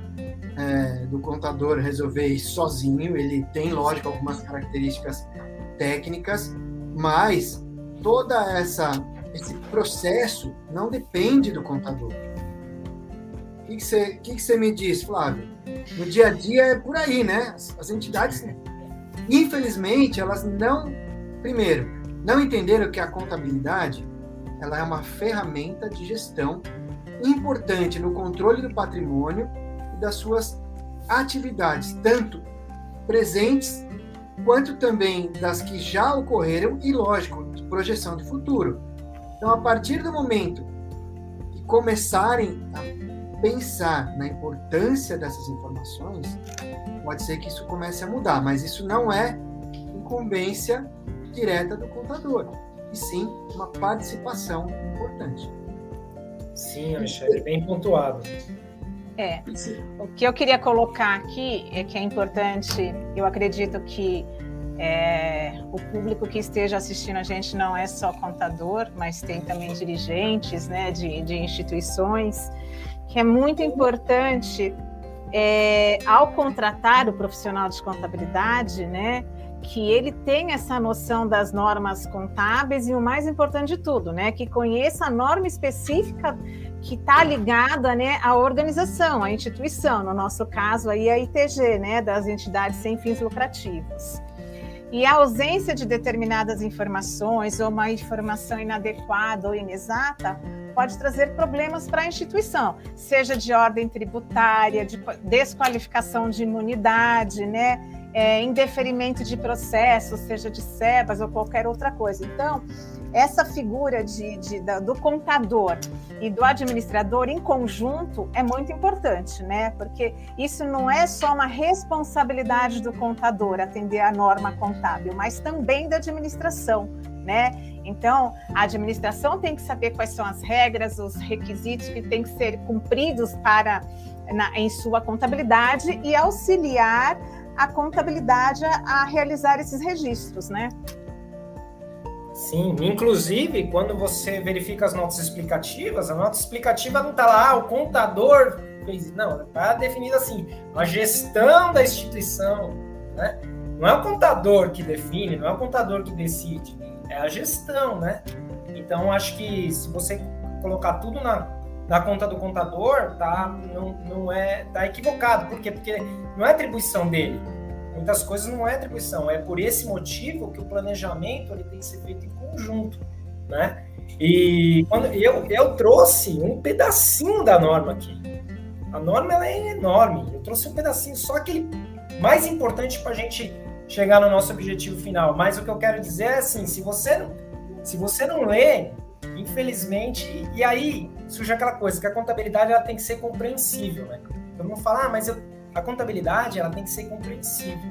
é, do contador resolver isso sozinho, ele tem, lógico, algumas características técnicas, mas toda essa esse processo não depende do contador. O que você que que me diz, Flávio? No dia a dia é por aí, né? As, as entidades, infelizmente, elas não, primeiro, não entenderam que a contabilidade ela é uma ferramenta de gestão importante no controle do patrimônio e das suas atividades, tanto presentes quanto também das que já ocorreram e, lógico, de projeção de futuro. Então, a partir do momento que começarem a pensar na importância dessas informações, pode ser que isso comece a mudar, mas isso não é incumbência direta do contador, e sim uma participação importante. Sim, Alexandre, bem pontuado. É. O que eu queria colocar aqui é que é importante, eu acredito que é, o público que esteja assistindo a gente não é só contador, mas tem também dirigentes né, de, de instituições, que é muito importante é, ao contratar o profissional de contabilidade, né, que ele tenha essa noção das normas contábeis e o mais importante de tudo, né, que conheça a norma específica que está ligada, né, à organização, à instituição, no nosso caso aí a ITG, né, das entidades sem fins lucrativos. E a ausência de determinadas informações ou uma informação inadequada ou inexata pode trazer problemas para a instituição, seja de ordem tributária, de desqualificação de imunidade, né? É, indeferimento de processo, seja de SEBAS ou qualquer outra coisa. Então, essa figura de, de, do contador e do administrador em conjunto é muito importante, né? Porque isso não é só uma responsabilidade do contador atender a norma contábil, mas também da administração, né? Então, a administração tem que saber quais são as regras, os requisitos que têm que ser cumpridos para na, em sua contabilidade e auxiliar a contabilidade a, a realizar esses registros, né? Sim, inclusive quando você verifica as notas explicativas, a nota explicativa não está lá, ah, o contador fez. Não, está definido assim, a gestão da instituição. Né? Não é o contador que define, não é o contador que decide, é a gestão, né? Então acho que se você colocar tudo na, na conta do contador, tá, não, não é, tá equivocado. Por quê? Porque não é atribuição dele muitas coisas não é atribuição, é por esse motivo que o planejamento ele tem que ser feito em conjunto, né? E quando eu, eu trouxe um pedacinho da norma aqui. A norma ela é enorme. Eu trouxe um pedacinho, só aquele mais importante para a gente chegar no nosso objetivo final. Mas o que eu quero dizer é assim: se você não, se você não lê, infelizmente, e, e aí surge aquela coisa que a contabilidade ela tem que ser compreensível, né? Todo mundo fala, ah, mas eu, a contabilidade ela tem que ser compreensível,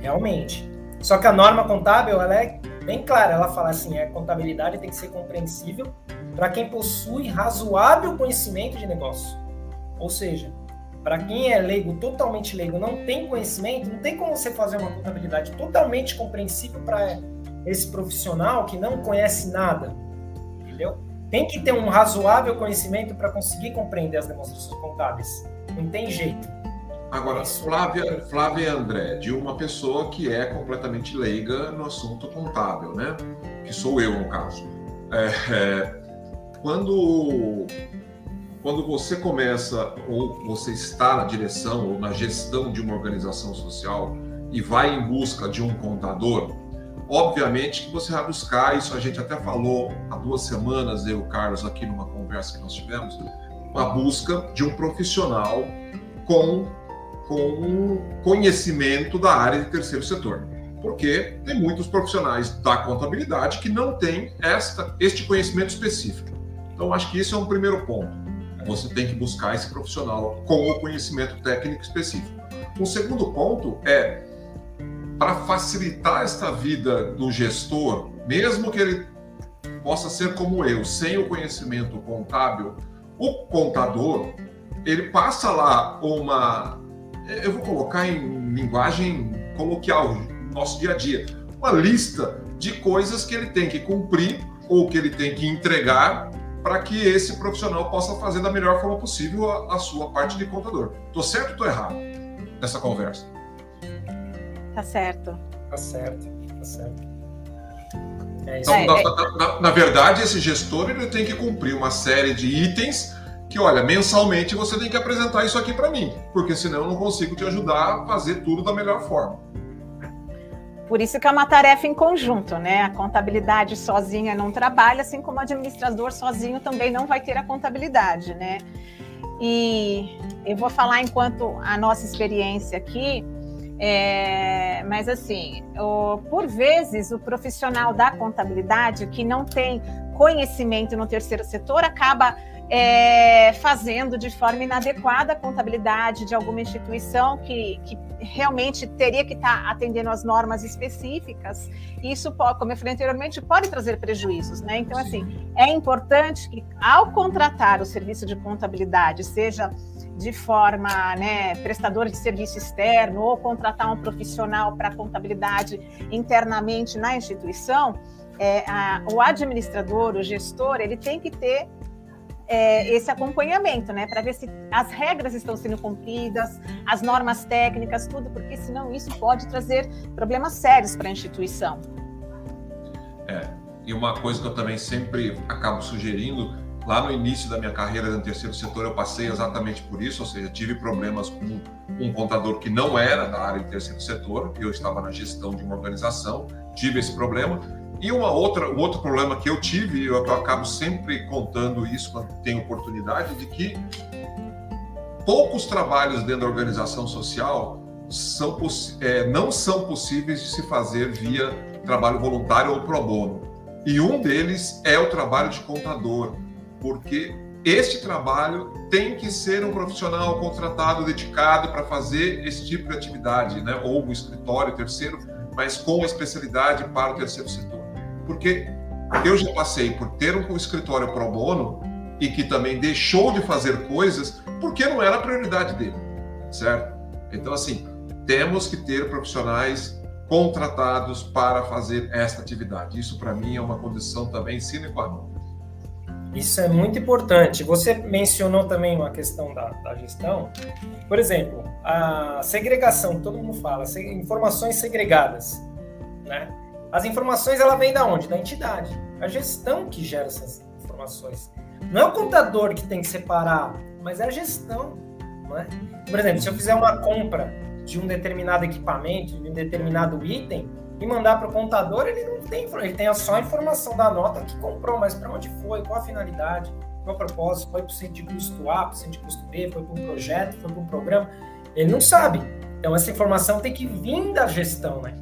realmente. Só que a norma contábil ela é bem clara, ela fala assim, a contabilidade tem que ser compreensível para quem possui razoável conhecimento de negócio. Ou seja, para quem é leigo, totalmente leigo, não tem conhecimento, não tem como você fazer uma contabilidade totalmente compreensível para esse profissional que não conhece nada, entendeu? Tem que ter um razoável conhecimento para conseguir compreender as demonstrações contábeis. Não tem jeito. Agora, Flávia, Flávia André, de uma pessoa que é completamente leiga no assunto contábil, né? Que sou eu, no caso. É, é, quando, quando você começa, ou você está na direção ou na gestão de uma organização social e vai em busca de um contador, obviamente que você vai buscar, isso a gente até falou há duas semanas, eu e o Carlos, aqui numa conversa que nós tivemos, uma busca de um profissional com com conhecimento da área de terceiro setor. Porque tem muitos profissionais da contabilidade que não têm esta, este conhecimento específico. Então, acho que isso é um primeiro ponto. Você tem que buscar esse profissional com o conhecimento técnico específico. Um segundo ponto é para facilitar esta vida do gestor mesmo que ele possa ser como eu, sem o conhecimento contábil, o contador, ele passa lá uma. Eu vou colocar em linguagem coloquial, no nosso dia a dia, uma lista de coisas que ele tem que cumprir ou que ele tem que entregar para que esse profissional possa fazer da melhor forma possível a, a sua parte de contador. Tô certo ou tô errado nessa conversa? Tá certo. Tá certo, tá certo. É então, é, na, é. na, na, verdade, esse gestor ele tem que cumprir uma série de itens que, olha, mensalmente você tem que apresentar isso aqui para mim, porque senão eu não consigo te ajudar a fazer tudo da melhor forma. Por isso que é uma tarefa em conjunto, né? A contabilidade sozinha não trabalha, assim como o administrador sozinho também não vai ter a contabilidade, né? E eu vou falar enquanto a nossa experiência aqui, é, mas assim, o, por vezes o profissional da contabilidade que não tem conhecimento no terceiro setor acaba é, fazendo de forma inadequada a contabilidade de alguma instituição que, que realmente teria que estar atendendo às normas específicas. Isso, pode, como eu falei anteriormente, pode trazer prejuízos. Né? Então, assim, é importante que, ao contratar o serviço de contabilidade, seja de forma né, prestador de serviço externo ou contratar um profissional para contabilidade internamente na instituição, é, a, o administrador, o gestor, ele tem que ter é, esse acompanhamento, né, para ver se as regras estão sendo cumpridas, as normas técnicas, tudo, porque senão isso pode trazer problemas sérios para a instituição. É, e uma coisa que eu também sempre acabo sugerindo, lá no início da minha carreira no terceiro setor, eu passei exatamente por isso, ou seja, tive problemas com um contador que não era da área de terceiro setor, eu estava na gestão de uma organização, tive esse problema, e uma outra, um outro problema que eu tive, eu acabo sempre contando isso quando tenho oportunidade, de que poucos trabalhos dentro da organização social são, é, não são possíveis de se fazer via trabalho voluntário ou pro bono. E um deles é o trabalho de contador, porque este trabalho tem que ser um profissional contratado, dedicado para fazer esse tipo de atividade, né? ou um escritório terceiro, mas com especialidade para o terceiro setor. Porque eu já passei por ter um escritório pro bono e que também deixou de fazer coisas porque não era a prioridade dele, certo? Então, assim, temos que ter profissionais contratados para fazer esta atividade. Isso, para mim, é uma condição também sine qua non. Isso é muito importante. Você mencionou também uma questão da, da gestão. Por exemplo, a segregação, todo mundo fala, informações segregadas, né? As informações ela vem da onde? Da entidade. A gestão que gera essas informações. Não é o contador que tem que separar, mas é a gestão. É? Por exemplo, se eu fizer uma compra de um determinado equipamento, de um determinado item, e mandar para o contador, ele não tem, ele tem só a informação da nota que comprou, mas para onde foi, qual a finalidade, qual o propósito, foi para o centro de custo A, para o centro de custo B, foi para um projeto, foi para um programa, ele não sabe. Então essa informação tem que vir da gestão, né?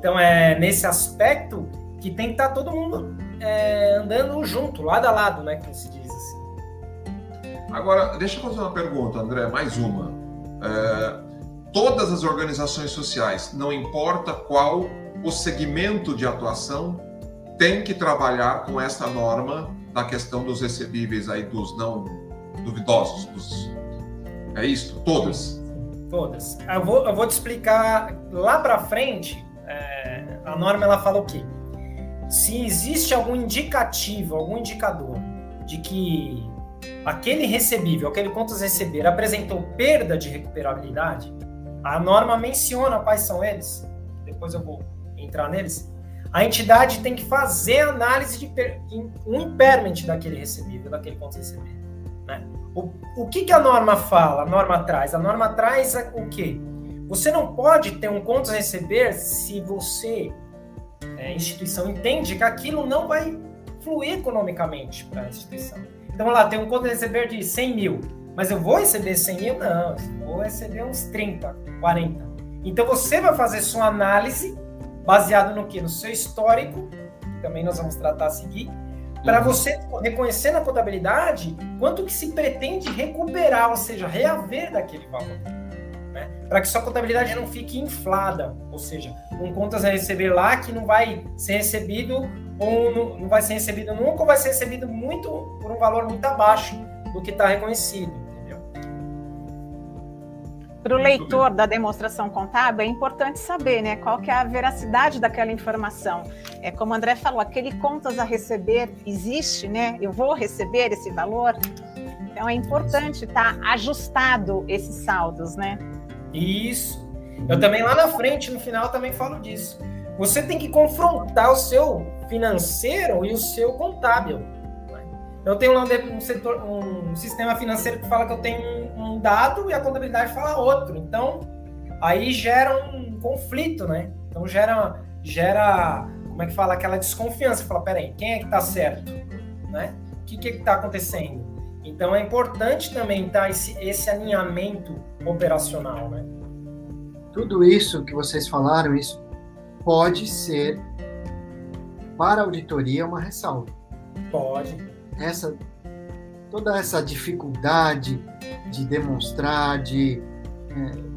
Então é nesse aspecto que tem que estar tá todo mundo é, andando junto, lado a lado, né? Como se diz assim. Agora, deixa eu fazer uma pergunta, André, mais uma. É, todas as organizações sociais, não importa qual o segmento de atuação, tem que trabalhar com essa norma da questão dos recebíveis aí dos não duvidosos. Dos... É isso? Todas? Todas. Eu vou, eu vou te explicar lá para frente é, a norma ela fala o quê? Se existe algum indicativo, algum indicador de que aquele recebível, aquele contas receber apresentou perda de recuperabilidade, a norma menciona quais são eles. Depois eu vou entrar neles. A entidade tem que fazer análise de um impairment daquele recebível, daquele contas receber. Né? O, o que, que a norma fala? A norma traz? A norma traz o quê? Você não pode ter um contas a receber se você, é, instituição, entende que aquilo não vai fluir economicamente para a instituição. Então, lá, tem um contas a receber de 100 mil, mas eu vou receber 100 mil? Não, eu vou receber uns 30, 40. Então, você vai fazer sua análise baseado no que? No seu histórico, que também nós vamos tratar a seguir, para uhum. você reconhecer na contabilidade quanto que se pretende recuperar, ou seja, reaver daquele valor. Né? Para que sua contabilidade não fique inflada, ou seja, com contas a receber lá que não vai ser recebido ou não, não vai ser recebido nunca ou vai ser recebido muito por um valor muito abaixo do que está reconhecido. Para o leitor da demonstração contábil, é importante saber né, qual que é a veracidade daquela informação. É como o André falou, aquele contas a receber existe, né? Eu vou receber esse valor. Então é importante estar tá ajustado esses saldos, né? Isso. Eu também lá na frente, no final, também falo disso. Você tem que confrontar o seu financeiro e o seu contábil. Eu tenho lá um, setor, um sistema financeiro que fala que eu tenho um, dado e a contabilidade fala outro. Então, aí gera um conflito, né? Então gera, gera como é que fala, aquela desconfiança. Fala, peraí, quem é que tá certo? Né? O que que tá acontecendo? Então é importante também tá, esse, esse alinhamento operacional, né? Tudo isso que vocês falaram, isso pode ser para a auditoria uma ressalva. Pode essa toda essa dificuldade de demonstrar, de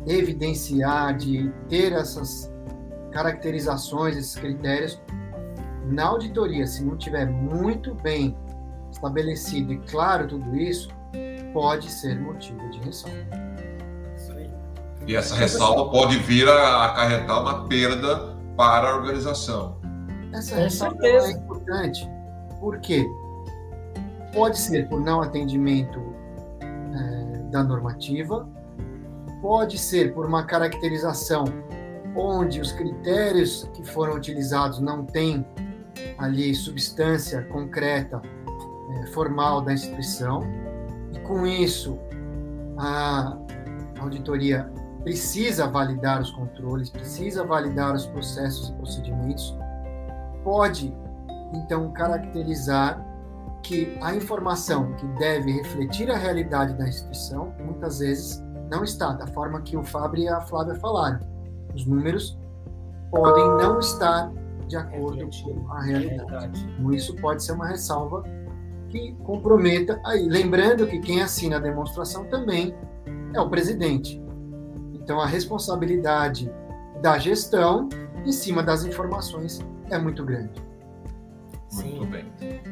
é, evidenciar, de ter essas caracterizações, esses critérios, na auditoria, se não tiver muito bem estabelecido e claro tudo isso, pode ser motivo de ressalva. E essa ressalva pode vir a acarretar uma perda para a organização. Essa ressalva é importante. Por quê? Pode ser por não atendimento é, da normativa, pode ser por uma caracterização onde os critérios que foram utilizados não têm ali substância concreta, é, formal da instituição, e com isso a auditoria precisa validar os controles, precisa validar os processos e procedimentos, pode então caracterizar que a informação que deve refletir a realidade da instituição, muitas vezes não está, da forma que o Fábio e a Flávia falaram. Os números podem não estar de acordo com a realidade. Então, isso pode ser uma ressalva que comprometa aí. Lembrando que quem assina a demonstração também é o presidente. Então, a responsabilidade da gestão em cima das informações é muito grande. Muito Sim. bem.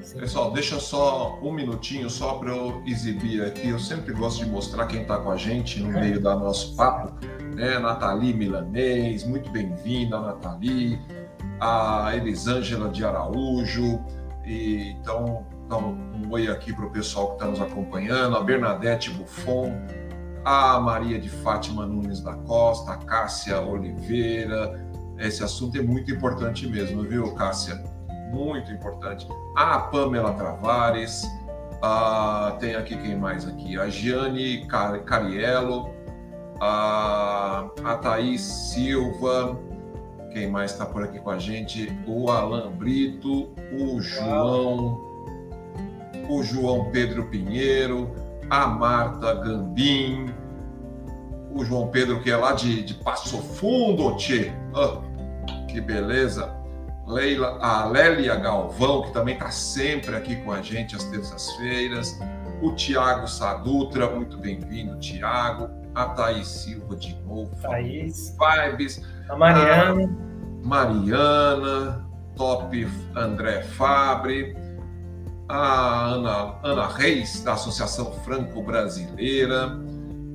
Sim. Pessoal, deixa só um minutinho só para eu exibir aqui. Eu sempre gosto de mostrar quem está com a gente no é. meio do nosso papo. Né? Nathalie Milanês, muito bem-vinda, Nathalie. A Elisângela de Araújo. E, então, então, um oi aqui para o pessoal que está nos acompanhando. A Bernadette Buffon. A Maria de Fátima Nunes da Costa. A Cássia Oliveira. Esse assunto é muito importante mesmo, viu, Cássia? muito importante. A Pamela Travares, a, tem aqui quem mais aqui? A Giane Cariello, a, a Thaís Silva, quem mais está por aqui com a gente? O Alan Brito, o João, o João Pedro Pinheiro, a Marta Gambim, o João Pedro que é lá de, de Passo Fundo, tchê. Oh, que beleza. Leila, a Lélia Galvão, que também está sempre aqui com a gente às terças-feiras, o Tiago Sadutra, muito bem-vindo, Tiago, a Thaís Silva de novo, Thaís. Vibes, a Mariana, a Mariana, Top André Fabre, a Ana, Ana Reis, da Associação Franco-Brasileira,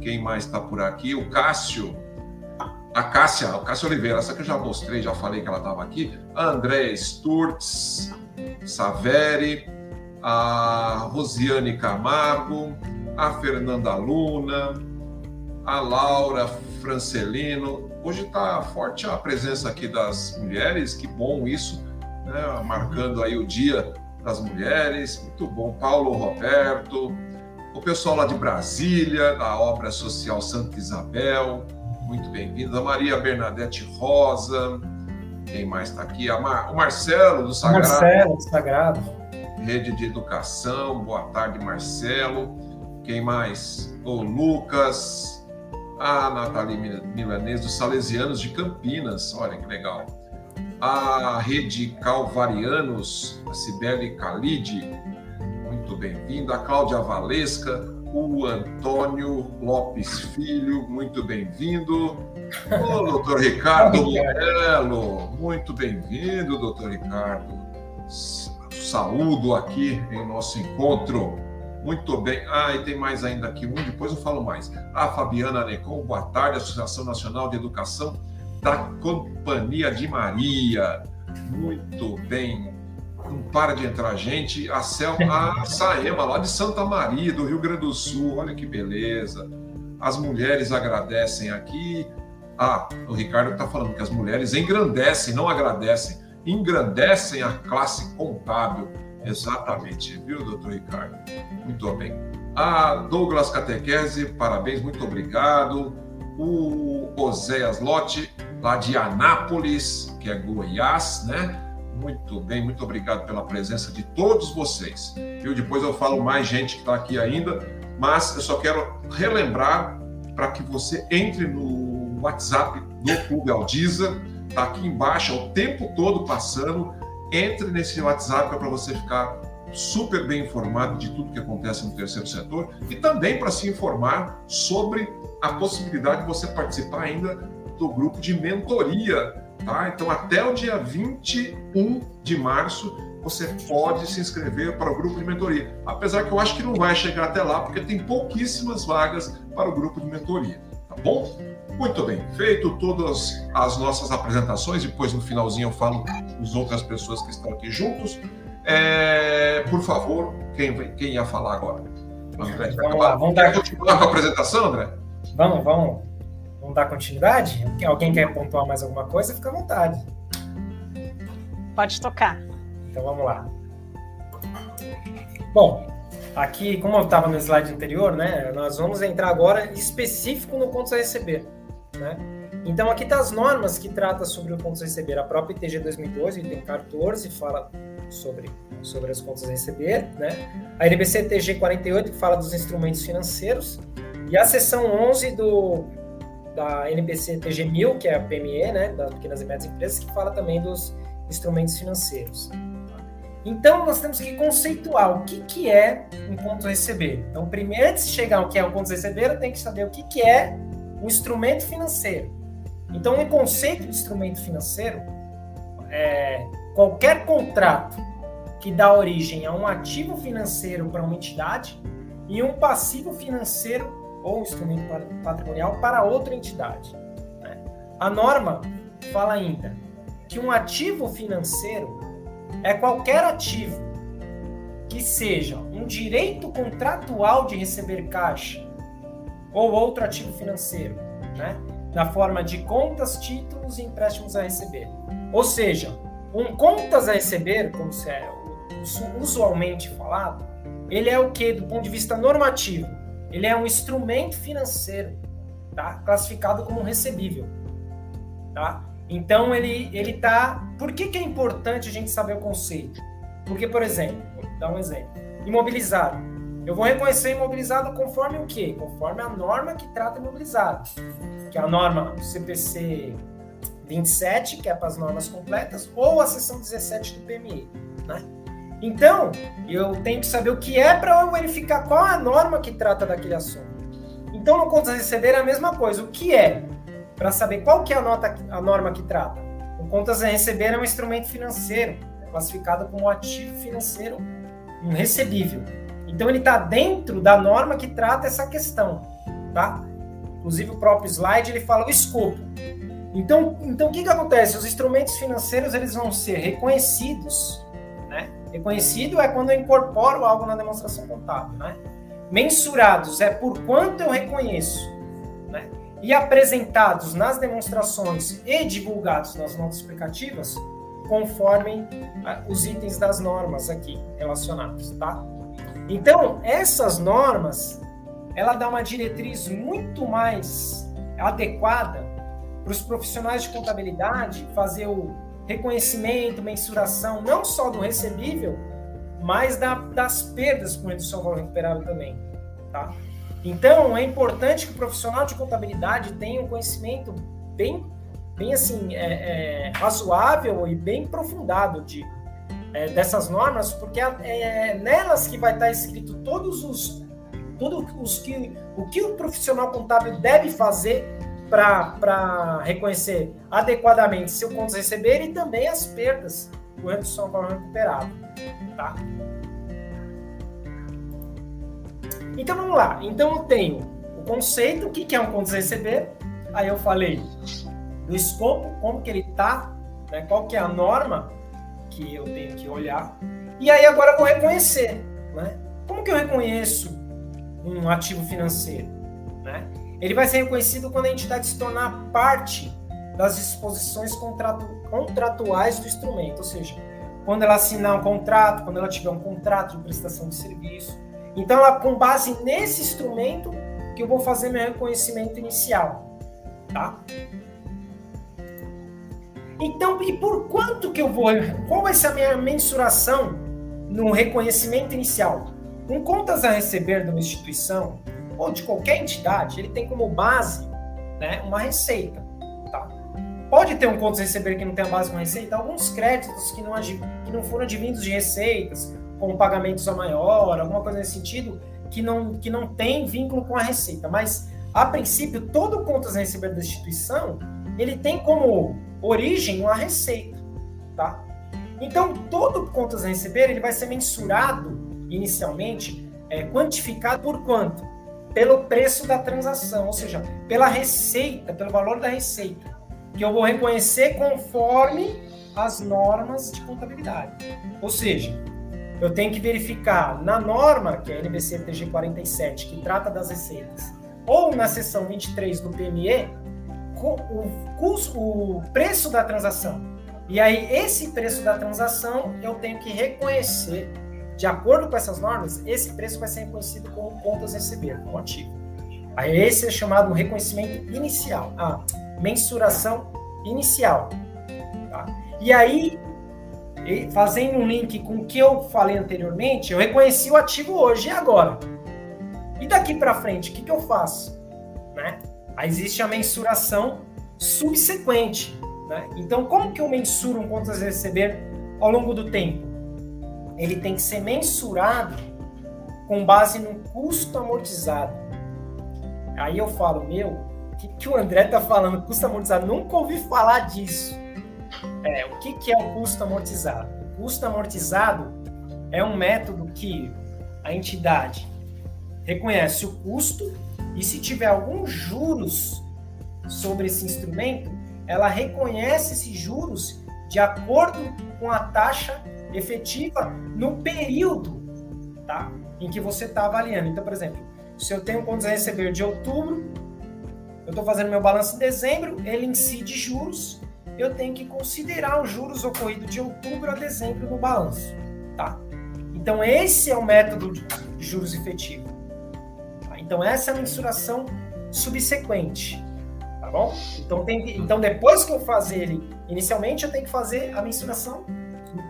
quem mais está por aqui? O Cássio, a Cássia, a Cássia Oliveira, essa que eu já mostrei, já falei que ela estava aqui, a Andréa Sturtz, Saveri, a Rosiane Camargo, a Fernanda Luna, a Laura Francelino. Hoje está forte a presença aqui das mulheres, que bom isso, né? marcando aí o Dia das Mulheres, muito bom. Paulo Roberto, o pessoal lá de Brasília, da Obra Social Santa Isabel, muito bem-vinda. Maria Bernadette Rosa, quem mais está aqui? Mar... O Marcelo do Sagrado. Marcelo do Sagrado. Rede de Educação, boa tarde, Marcelo. Quem mais? O Lucas, a Nathalie Milanês dos Salesianos de Campinas, olha que legal. A Rede Calvarianos, a Cibele Calide, muito bem-vinda. A Cláudia Valesca, o Antônio Lopes Filho, muito bem-vindo. O doutor Ricardo Morello, muito bem-vindo, doutor Ricardo. Saúdo aqui em nosso encontro. Muito bem. Ah, e tem mais ainda aqui um, depois eu falo mais. A Fabiana Necon, boa tarde, Associação Nacional de Educação da Companhia de Maria. Muito bem. Não para de entrar gente. A Selma, a Saema, lá de Santa Maria, do Rio Grande do Sul. Olha que beleza. As mulheres agradecem aqui. Ah, o Ricardo está falando que as mulheres engrandecem, não agradecem. Engrandecem a classe contábil Exatamente, viu, doutor Ricardo? Muito bem. A Douglas Catequese, parabéns, muito obrigado. O Oséias Lotte, lá de Anápolis, que é Goiás, né? Muito bem, muito obrigado pela presença de todos vocês. Viu? Depois eu falo mais gente que está aqui ainda, mas eu só quero relembrar para que você entre no WhatsApp do Clube Aldiza, está aqui embaixo o tempo todo passando entre nesse WhatsApp para você ficar super bem informado de tudo que acontece no terceiro setor e também para se informar sobre a possibilidade de você participar ainda do grupo de mentoria, tá? Então até o dia 21 de março você pode se inscrever para o grupo de mentoria. Apesar que eu acho que não vai chegar até lá porque tem pouquíssimas vagas para o grupo de mentoria, tá bom? Muito bem, feito todas as nossas apresentações, depois no finalzinho eu falo as outras pessoas que estão aqui juntos. É, por favor, quem, quem ia falar agora? André, vamos lá, vamos dar... continuar com a apresentação, André? Vamos, vamos, vamos dar continuidade? Alguém quer pontuar mais alguma coisa? Fica à vontade. Pode tocar. Então vamos lá. Bom, aqui, como eu estava no slide anterior, né, nós vamos entrar agora específico no contas a receber. Né? Então, aqui está as normas que trata sobre o contas a receber. A própria ITG 2012, item 14, fala sobre, sobre as contas a receber. Né? A NBC TG 48, que fala dos instrumentos financeiros. E a seção 11 do, da NBC TG 1000, que é a PME, né, das pequenas e médias empresas, que fala também dos instrumentos financeiros. Então, nós temos que conceituar o que, que é um ponto receber. Então, primeiro, antes de chegar ao que é um ponto receber, eu tenho que saber o que, que é um instrumento financeiro. Então, o conceito de instrumento financeiro é qualquer contrato que dá origem a um ativo financeiro para uma entidade e um passivo financeiro ou um instrumento patrimonial para outra entidade. Né? A norma fala ainda que um ativo financeiro é qualquer ativo que seja um direito contratual de receber caixa ou outro ativo financeiro, né? na forma de contas, títulos e empréstimos a receber. Ou seja, um contas a receber, como se é usualmente falado, ele é o que do ponto de vista normativo? Ele é um instrumento financeiro, tá? Classificado como recebível, tá? Então ele ele tá. Por que, que é importante a gente saber o conceito? Porque, por exemplo, vou dar um exemplo. Imobilizado eu vou reconhecer imobilizado conforme o quê? Conforme a norma que trata imobilizado, que é a norma CPC 27, que é para as normas completas, ou a seção 17 do PMI, né? Então, eu tenho que saber o que é para eu verificar qual é a norma que trata daquele assunto. Então, no contas receber é a mesma coisa. O que é? Para saber qual que é a, nota, a norma que trata. O contas a receber é um instrumento financeiro, classificado como ativo financeiro um recebível. Então ele está dentro da norma que trata essa questão, tá? Inclusive o próprio slide ele fala o escopo. Então, então o que, que acontece? Os instrumentos financeiros eles vão ser reconhecidos? Reconhecido é quando eu incorporo algo na demonstração contábil, né? Mensurados é por quanto eu reconheço, né? E apresentados nas demonstrações e divulgados nas notas explicativas conforme ah, os itens das normas aqui relacionados, tá? Então, essas normas, ela dá uma diretriz muito mais adequada para os profissionais de contabilidade fazer o reconhecimento, mensuração, não só do recebível, mas da, das perdas com redução valor recuperável também, tá? Então, é importante que o profissional de contabilidade tenha um conhecimento bem, bem assim, é, é, razoável e bem aprofundado de é, dessas normas, porque é, é nelas que vai estar escrito todos os tudo os que, o que o profissional contábil deve fazer para reconhecer adequadamente seu contas a receber e também as perdas redução ao valor recuperado. Tá? Então vamos lá. Então eu tenho o conceito, o que é um contas receber. Aí eu falei do escopo, como que ele está, né? qual que é a norma que eu tenho que olhar. E aí agora eu vou reconhecer. Né? Como que eu reconheço um ativo financeiro? Né? Ele vai ser reconhecido quando a entidade se tornar parte das disposições contratu contratuais do instrumento, ou seja, quando ela assinar um contrato, quando ela tiver um contrato de prestação de serviço. Então, ela, com base nesse instrumento, que eu vou fazer meu reconhecimento inicial, tá? Então, e por quanto que eu vou, qual vai ser a minha mensuração no reconhecimento inicial? Com contas a receber de uma instituição ou de qualquer entidade, ele tem como base né, uma receita. Tá? Pode ter um contas receber que não tem a base uma receita, alguns créditos que não, que não foram advindos de receitas, como pagamentos a maior, alguma coisa nesse sentido, que não, que não tem vínculo com a receita. Mas, a princípio, todo contas receber da instituição, ele tem como origem uma receita. Tá? Então, todo contas a receber, ele vai ser mensurado inicialmente, é, quantificado por quanto? Pelo preço da transação, ou seja, pela receita, pelo valor da receita, que eu vou reconhecer conforme as normas de contabilidade. Ou seja, eu tenho que verificar na norma, que é a NBC TG 47, que trata das receitas, ou na seção 23 do PME, o, custo, o preço da transação. E aí, esse preço da transação, eu tenho que reconhecer de acordo com essas normas, esse preço vai ser reconhecido como contas receber, como ativo. Aí esse é chamado reconhecimento inicial, a mensuração inicial. Tá? E aí, fazendo um link com o que eu falei anteriormente, eu reconheci o ativo hoje e agora. E daqui para frente, o que, que eu faço? Né? Aí existe a mensuração subsequente. Né? Então, como que eu mensuro um contas receber ao longo do tempo? Ele tem que ser mensurado com base no custo amortizado. Aí eu falo, meu, o que, que o André tá falando? Custo amortizado? Nunca ouvi falar disso. É, o que, que é o custo amortizado? O custo amortizado é um método que a entidade reconhece o custo e se tiver alguns juros sobre esse instrumento, ela reconhece esses juros de acordo com a taxa efetiva no período tá? em que você está avaliando. Então, por exemplo, se eu tenho contas a receber de outubro, eu estou fazendo meu balanço em dezembro, ele incide juros, eu tenho que considerar os juros ocorridos de outubro a dezembro no balanço. Tá? Então, esse é o método de juros efetivo. Tá? Então, essa é a mensuração subsequente. Tá bom? Então, tem, então, depois que eu fazer ele, inicialmente, eu tenho que fazer a mensuração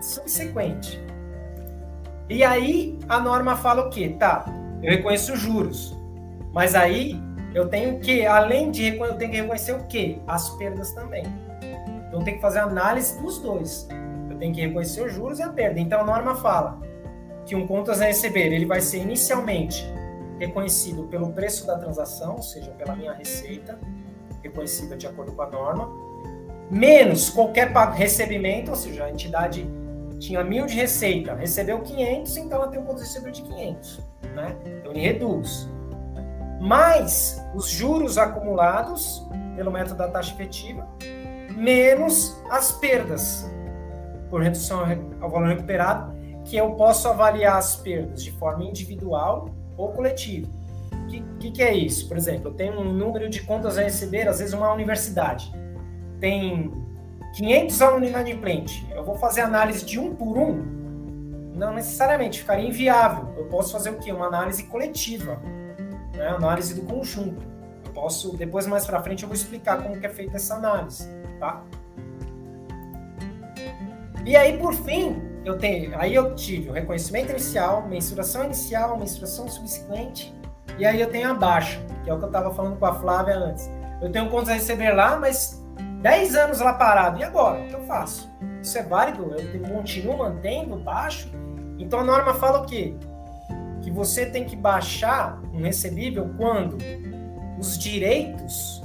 subsequente. E aí a norma fala o quê? Tá, eu reconheço os juros, mas aí eu tenho que, além de eu tenho que reconhecer o quê? As perdas também. Então tem que fazer análise dos dois. Eu tenho que reconhecer os juros e a perda. Então a norma fala que um contas a receber ele vai ser inicialmente reconhecido pelo preço da transação, ou seja, pela minha receita, reconhecida de acordo com a norma, menos qualquer recebimento, ou seja, a entidade tinha mil de receita, recebeu 500, então ela tem um custo recebível de 500, né? Então ele reduz. Mais os juros acumulados pelo método da taxa efetiva, menos as perdas por redução ao valor recuperado, que eu posso avaliar as perdas de forma individual ou coletiva. O que, que, que é isso? Por exemplo, eu tenho um número de contas a receber, às vezes uma universidade tem 500 alunos inadimplentes, eu vou fazer análise de um por um? Não necessariamente, ficaria inviável. Eu posso fazer o quê? Uma análise coletiva, né? análise do conjunto. Eu posso, depois mais para frente eu vou explicar como que é feita essa análise, tá? E aí, por fim, eu tenho, aí eu tive o reconhecimento inicial, mensuração inicial, mensuração subsequente, e aí eu tenho a baixa, que é o que eu estava falando com a Flávia antes. Eu tenho contas a receber lá, mas 10 anos lá parado, e agora? O que eu faço? Isso é válido? Eu continuo mantendo baixo? Então a norma fala o quê? que você tem que baixar um recebível quando os direitos,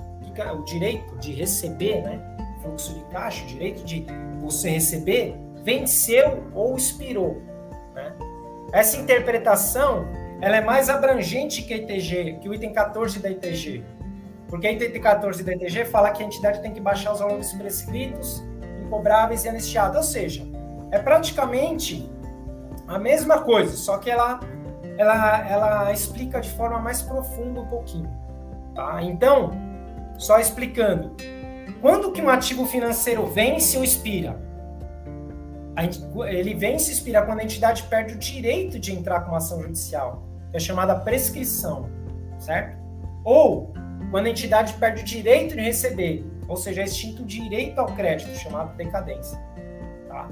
o direito de receber, né, fluxo de caixa, o direito de você receber, venceu ou expirou. Né? Essa interpretação ela é mais abrangente que, ITG, que o item 14 da ITG. Porque a item 14 da ITG fala que a entidade tem que baixar os valores prescritos, incobráveis e anistiados. Ou seja, é praticamente a mesma coisa, só que ela, ela, ela explica de forma mais profunda um pouquinho. Tá? Então, só explicando, quando que um ativo financeiro vence ou expira? ele vence e expira quando a entidade perde o direito de entrar com uma ação judicial, que é chamada prescrição, certo? Ou quando a entidade perde o direito de receber, ou seja, é extinto o direito ao crédito, chamado decadência. Tá?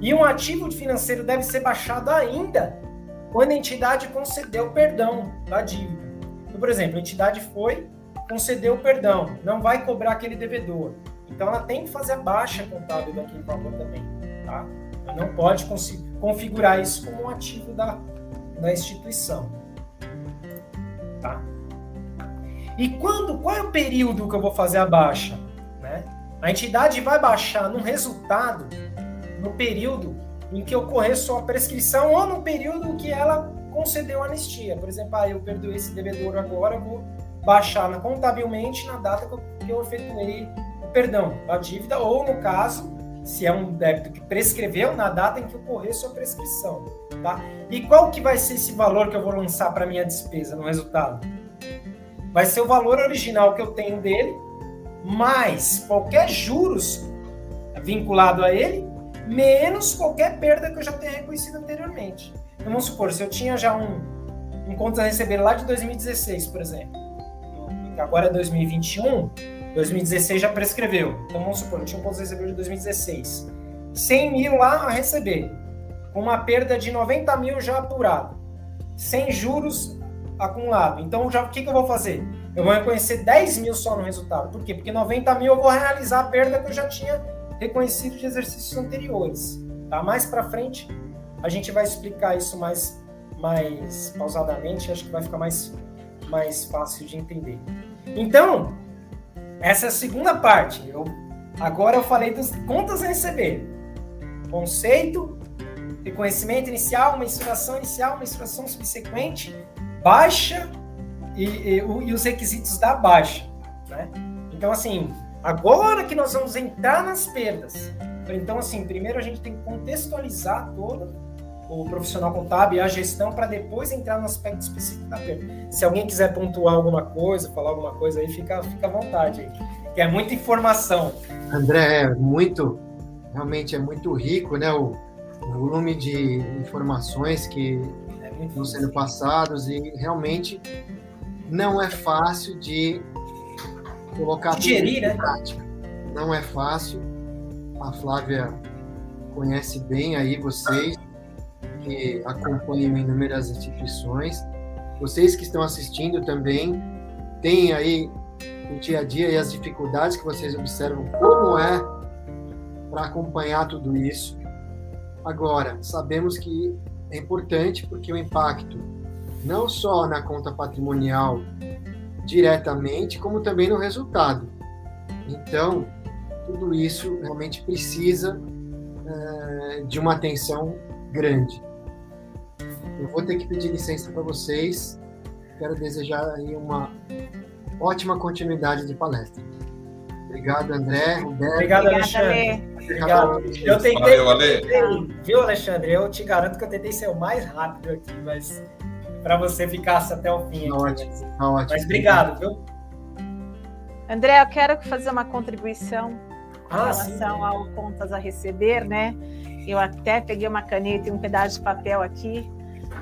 E um ativo financeiro deve ser baixado ainda quando a entidade concedeu perdão da dívida. Então, por exemplo, a entidade foi, concedeu o perdão, não vai cobrar aquele devedor. Então ela tem que fazer a baixa contábil daquele valor também. Tá? Ela não pode configurar isso como um ativo da, da instituição. Tá? E quando, qual é o período que eu vou fazer a baixa? Né? A entidade vai baixar no resultado no período em que ocorrer sua prescrição ou no período que ela concedeu anistia. Por exemplo, ah, eu perdoei esse devedor agora, vou baixar na, contabilmente na data que eu, que eu efetuei o perdão da dívida, ou no caso, se é um débito que prescreveu, na data em que ocorrer sua prescrição. Tá? E qual que vai ser esse valor que eu vou lançar para minha despesa no resultado? Vai ser o valor original que eu tenho dele, mais qualquer juros vinculado a ele, menos qualquer perda que eu já tenha reconhecido anteriormente. Então, vamos supor, se eu tinha já um, um contas a receber lá de 2016, por exemplo, agora é 2021, 2016 já prescreveu. Então, vamos supor, eu tinha um contas a receber de 2016. 100 mil lá a receber, com uma perda de 90 mil já apurado, sem juros acumulado. Então, já, o que, que eu vou fazer? Eu vou reconhecer 10 mil só no resultado. Por quê? Porque 90 mil eu vou realizar a perda que eu já tinha reconhecido de exercícios anteriores. Tá? Mais para frente a gente vai explicar isso mais, mais pausadamente, acho que vai ficar mais, mais fácil de entender. Então, essa é a segunda parte. Eu, agora eu falei das contas a receber. Conceito, reconhecimento inicial, mensuração inicial, mensuração subsequente, baixa e, e, e os requisitos da baixa. Né? Então, assim, Agora que nós vamos entrar nas perdas. Então, assim, primeiro a gente tem que contextualizar todo o profissional contábil e a gestão para depois entrar no aspecto específico da perda. Se alguém quiser pontuar alguma coisa, falar alguma coisa aí, fica, fica à vontade. Que é muita informação. André, é muito, realmente é muito rico, né? O, o volume de informações que estão sendo passados e realmente não é fácil de colocar Digerir, tudo em né? prática. Não é fácil. A Flávia conhece bem aí vocês que acompanham inúmeras instituições. Vocês que estão assistindo também têm aí o dia a dia e as dificuldades que vocês observam como é para acompanhar tudo isso. Agora, sabemos que é importante porque o impacto não só na conta patrimonial diretamente, como também no resultado. Então, tudo isso realmente precisa é, de uma atenção grande. Eu vou ter que pedir licença para vocês. Quero desejar aí uma ótima continuidade de palestra. Obrigado, André, Roberto. Obrigado, Alexandre. Obrigado. Eu tentei, Valeu, Ale. viu, Alexandre? Eu te garanto que eu tentei ser o mais rápido aqui, mas para você ficar até o fim. Aqui, ótimo, mas, ótimo. Mas obrigado, viu? André, eu quero fazer uma contribuição ah, em relação sim. ao contas a receber, né? Eu até peguei uma caneta e um pedaço de papel aqui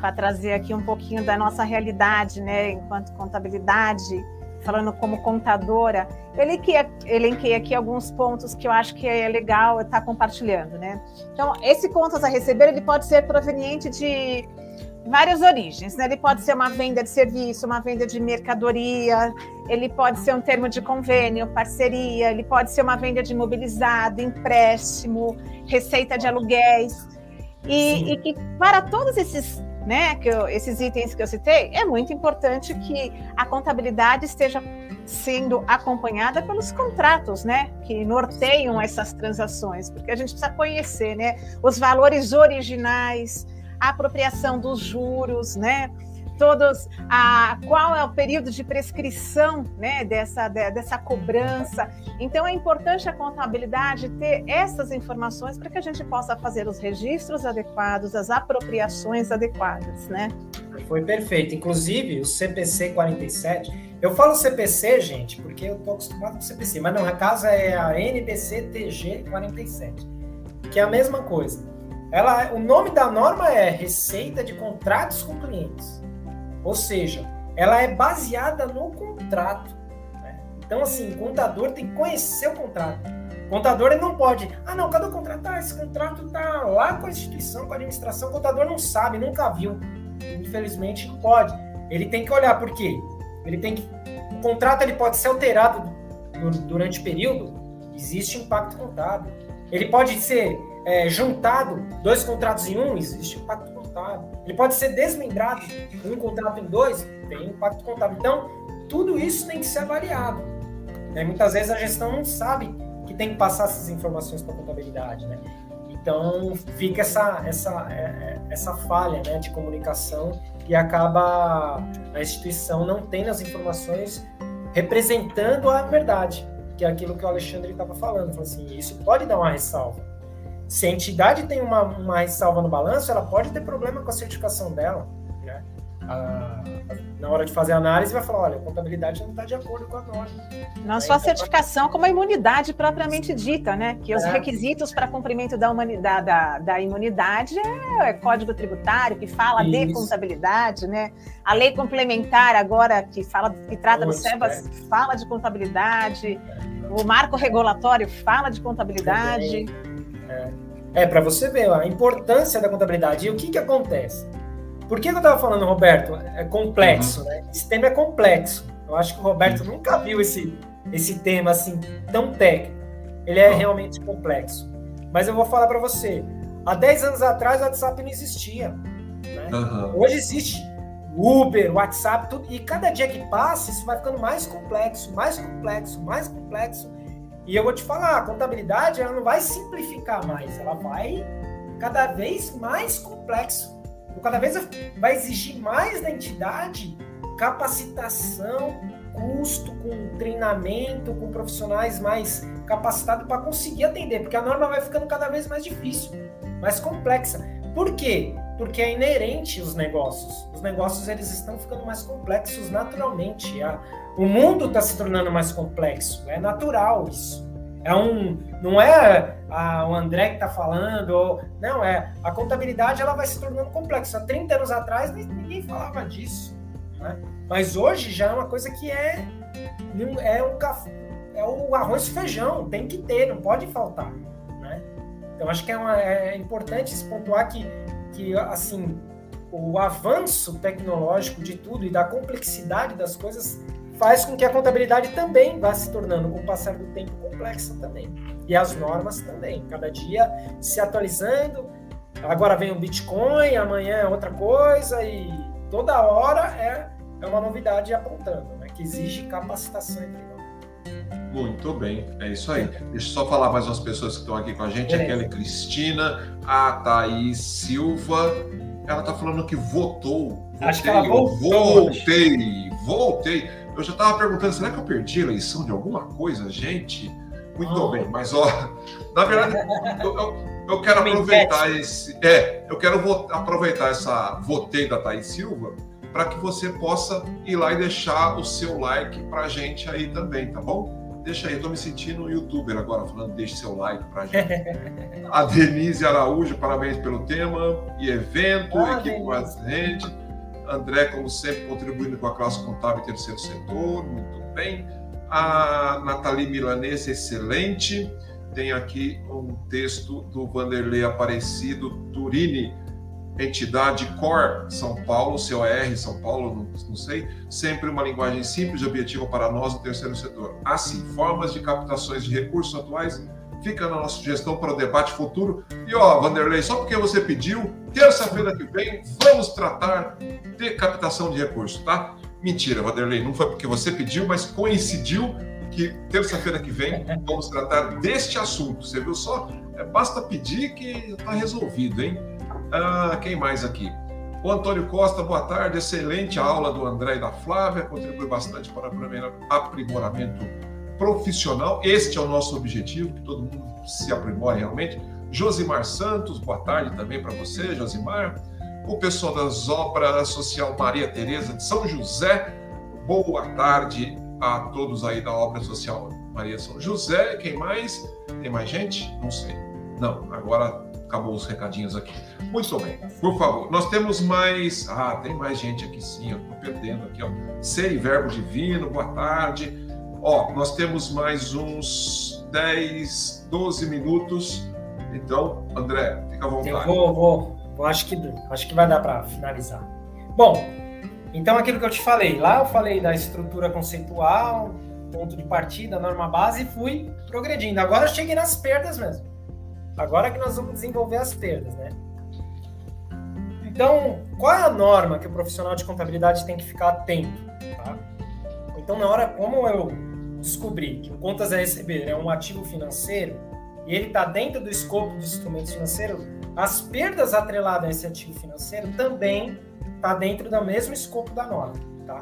para trazer aqui um pouquinho da nossa realidade, né? Enquanto contabilidade, falando como contadora, ele que elenquei aqui alguns pontos que eu acho que é legal estar compartilhando, né? Então, esse contas a receber ele pode ser proveniente de várias origens. Né? Ele pode ser uma venda de serviço, uma venda de mercadoria, ele pode ser um termo de convênio, parceria, ele pode ser uma venda de imobilizado, empréstimo, receita de aluguéis. E, e que para todos esses né, que eu, esses itens que eu citei, é muito importante que a contabilidade esteja sendo acompanhada pelos contratos, né, que norteiam essas transações, porque a gente precisa conhecer, né, os valores originais, a apropriação dos juros, né, todos a qual é o período de prescrição né, dessa, de, dessa cobrança. Então é importante a contabilidade ter essas informações para que a gente possa fazer os registros adequados, as apropriações adequadas, né? Foi perfeito. Inclusive, o CPC 47, eu falo CPC, gente, porque eu estou acostumado com CPC, mas não, a casa é a NBC TG 47, que é a mesma coisa. Ela, o nome da norma é Receita de Contratos com Clientes. Ou seja, ela é baseada no contrato. Né? Então, assim, o contador tem que conhecer o contrato. O contador ele não pode, ah, não, cadê o contrato? Ah, esse contrato está lá com a instituição, com a administração. O contador não sabe, nunca viu. Infelizmente, não pode. Ele tem que olhar, por quê? Ele tem que. O contrato ele pode ser alterado durante o período, existe impacto contábil. Ele pode ser é, juntado, dois contratos em um, existe impacto contábil. Ele pode ser desmembrado, um contrato em dois, tem impacto contábil. Então, tudo isso tem que ser avaliado. Né? Muitas vezes a gestão não sabe que tem que passar essas informações para a contabilidade. Né? Então, fica essa, essa, é, é, essa falha né, de comunicação e acaba a instituição não tendo as informações representando a verdade, que é aquilo que o Alexandre estava falando. Falou assim, isso pode dar uma ressalva se a entidade tem uma, uma ressalva no balanço, ela pode ter problema com a certificação dela. Né? na hora de fazer a análise, vai falar: olha, a contabilidade não está de acordo com a norma. Não só a certificação, como a imunidade propriamente dita, né? Que os é. requisitos para cumprimento da, humanidade, da, da imunidade é, é, código tributário, que fala Isso. de contabilidade, né? A lei complementar agora, que fala que trata dos SEBAS, é. fala de contabilidade. O marco regulatório fala de contabilidade. É, é para você ver a importância da contabilidade. E o que, que acontece? Por que eu estava falando, Roberto? É complexo, uhum. né? Esse tema é complexo. Eu acho que o Roberto uhum. nunca viu esse, esse tema assim tão técnico. Ele é uhum. realmente complexo. Mas eu vou falar para você. Há 10 anos atrás o WhatsApp não existia. Né? Hoje existe Uber, WhatsApp, tudo. E cada dia que passa, isso vai ficando mais complexo, mais complexo, mais complexo. E eu vou te falar, a contabilidade ela não vai simplificar mais, ela vai cada vez mais complexo. Cada vez vai exigir mais da entidade capacitação, custo, com treinamento, com profissionais mais capacitados para conseguir atender, porque a norma vai ficando cada vez mais difícil, mais complexa. Por quê? Porque é inerente os negócios. Os negócios eles estão ficando mais complexos naturalmente. A, o mundo está se tornando mais complexo. É natural isso. É um, não é a, o André que está falando, ou, não, é a contabilidade ela vai se tornando complexa. Há 30 anos atrás ninguém falava disso. Né? Mas hoje já é uma coisa que é, é, um, é o arroz e feijão, tem que ter, não pode faltar. Né? Então acho que é, uma, é importante se pontuar que, que assim, o avanço tecnológico de tudo e da complexidade das coisas faz com que a contabilidade também vá se tornando, com o passar do tempo, complexa também. E as normas também, cada dia se atualizando. Agora vem o Bitcoin, amanhã é outra coisa, e toda hora é, é uma novidade apontando, né, que exige capacitação entre nós. Muito bem, é isso aí. Deixa eu só falar mais umas pessoas que estão aqui com a gente. Beleza. Aquela Cristina, a Thaís Silva. Ela está falando que votou. Voltei, Acho que ela voltou. Voltei, voltei. Eu já estava perguntando, será que eu perdi a eleição de alguma coisa, gente? Muito oh. bem, mas ó, na verdade, eu, eu, eu quero aproveitar esse. É, eu quero aproveitar essa votei da Thaís Silva para que você possa ir lá e deixar o seu like para a gente aí também, tá bom? Deixa aí, eu tô me sentindo um youtuber agora, falando deixe seu like para a gente. a Denise Araújo, parabéns pelo tema e evento, ah, equipe com a gente. André, como sempre, contribuindo com a classe contábil e terceiro setor, muito bem. A Nathalie Milanese, excelente. Tem aqui um texto do Vanderlei Aparecido Turini, entidade COR São Paulo, COR São Paulo, não, não, sei, sempre uma linguagem simples e objetiva para nós no terceiro setor. Assim, formas de captações de recursos atuais fica na nossa sugestão para o debate futuro. E ó, Vanderlei, só porque você pediu, terça-feira que vem, vamos tratar de captação de recursos, tá? Mentira, Vanderlei, não foi porque você pediu, mas coincidiu que terça-feira que vem vamos tratar deste assunto. Você viu só? É, basta pedir que está resolvido, hein? Ah, quem mais aqui? O Antônio Costa, boa tarde. Excelente aula do André e da Flávia, contribui bastante para o aprimoramento profissional. Este é o nosso objetivo, que todo mundo se aprimore realmente. Josimar Santos, boa tarde também para você, Josimar. O pessoal das obras social Maria Tereza de São José, boa tarde a todos aí da obra social Maria São José. Quem mais? Tem mais gente? Não sei. Não, agora acabou os recadinhos aqui. Muito bem, por favor. Nós temos mais. Ah, tem mais gente aqui sim, eu tô perdendo aqui, ó. Ser Verbo Divino, boa tarde. Ó, nós temos mais uns 10, 12 minutos. Então, André, fica à vontade. Eu vou, vou, vou acho que acho que vai dar para finalizar. Bom, então aquilo que eu te falei, lá eu falei da estrutura conceitual, ponto de partida, norma base e fui progredindo. Agora eu cheguei nas perdas mesmo. Agora que nós vamos desenvolver as perdas, né? Então, qual é a norma que o profissional de contabilidade tem que ficar atento? Tá? Então, na hora, como eu descobri que o contas a receber é um ativo financeiro e ele está dentro do escopo dos instrumentos financeiros, as perdas atreladas a esse ativo financeiro também está dentro do mesmo escopo da norma. Tá?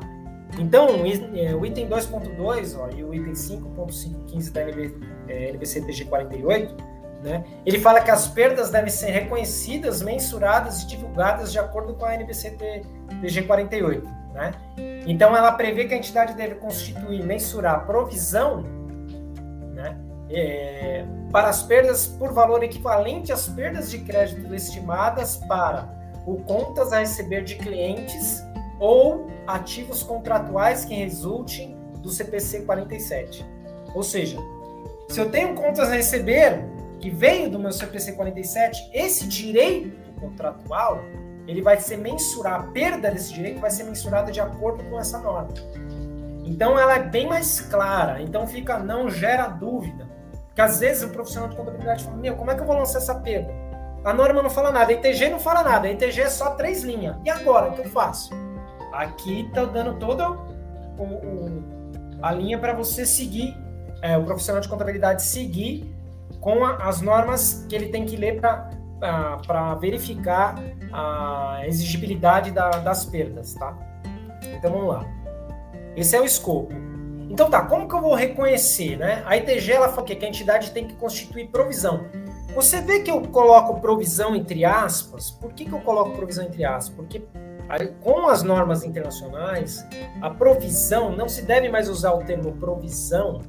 Então, o item 2.2 e o item 5.515 da NB, é, NBCTG 48 né? Ele fala que as perdas devem ser reconhecidas, mensuradas e divulgadas de acordo com a NBCT DG 48. Né? Então, ela prevê que a entidade deve constituir, mensurar provisão? É, para as perdas por valor equivalente às perdas de crédito estimadas para o contas a receber de clientes ou ativos contratuais que resultem do CPC 47. Ou seja, se eu tenho contas a receber que veio do meu CPC 47, esse direito contratual, ele vai ser mensurado, a perda desse direito vai ser mensurada de acordo com essa norma. Então ela é bem mais clara, então fica não gera dúvida. Porque às vezes o profissional de contabilidade fala: "Meu, como é que eu vou lançar essa perda?" A norma não fala nada, a ITG não fala nada, a ITG é só três linhas. E agora, o que eu faço? Aqui tá dando toda o, o, a linha para você seguir, é, o profissional de contabilidade seguir com a, as normas que ele tem que ler para verificar a exigibilidade da, das perdas, tá? Então vamos lá. Esse é o escopo. Então tá, como que eu vou reconhecer, né? A ITG ela fala que a entidade tem que constituir provisão. Você vê que eu coloco provisão entre aspas. Por que, que eu coloco provisão entre aspas? Porque com as normas internacionais, a provisão não se deve mais usar o termo provisão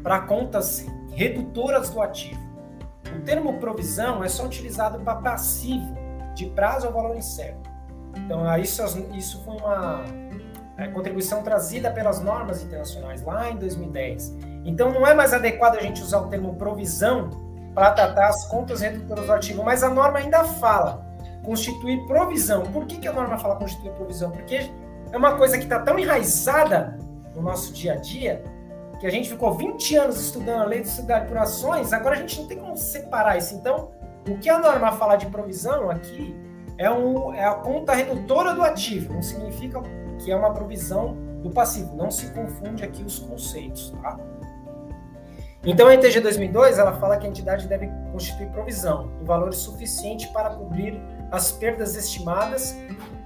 para contas redutoras do ativo. O termo provisão é só utilizado para passivo, de prazo ou valor incerto. Então, isso, isso foi uma é, contribuição trazida pelas normas internacionais lá em 2010. Então, não é mais adequado a gente usar o termo provisão para tratar as contas redutoras do ativo, mas a norma ainda fala constituir provisão. Por que, que a norma fala constituir provisão? Porque é uma coisa que está tão enraizada no nosso dia a dia que a gente ficou 20 anos estudando a lei de sociedade por ações, agora a gente não tem como separar isso. Então, o que a norma fala de provisão aqui é, um, é a conta redutora do ativo, não significa que é uma provisão do passivo. Não se confunde aqui os conceitos, tá? Então, a NTG 2002, ela fala que a entidade deve constituir provisão em valores suficientes para cobrir as perdas estimadas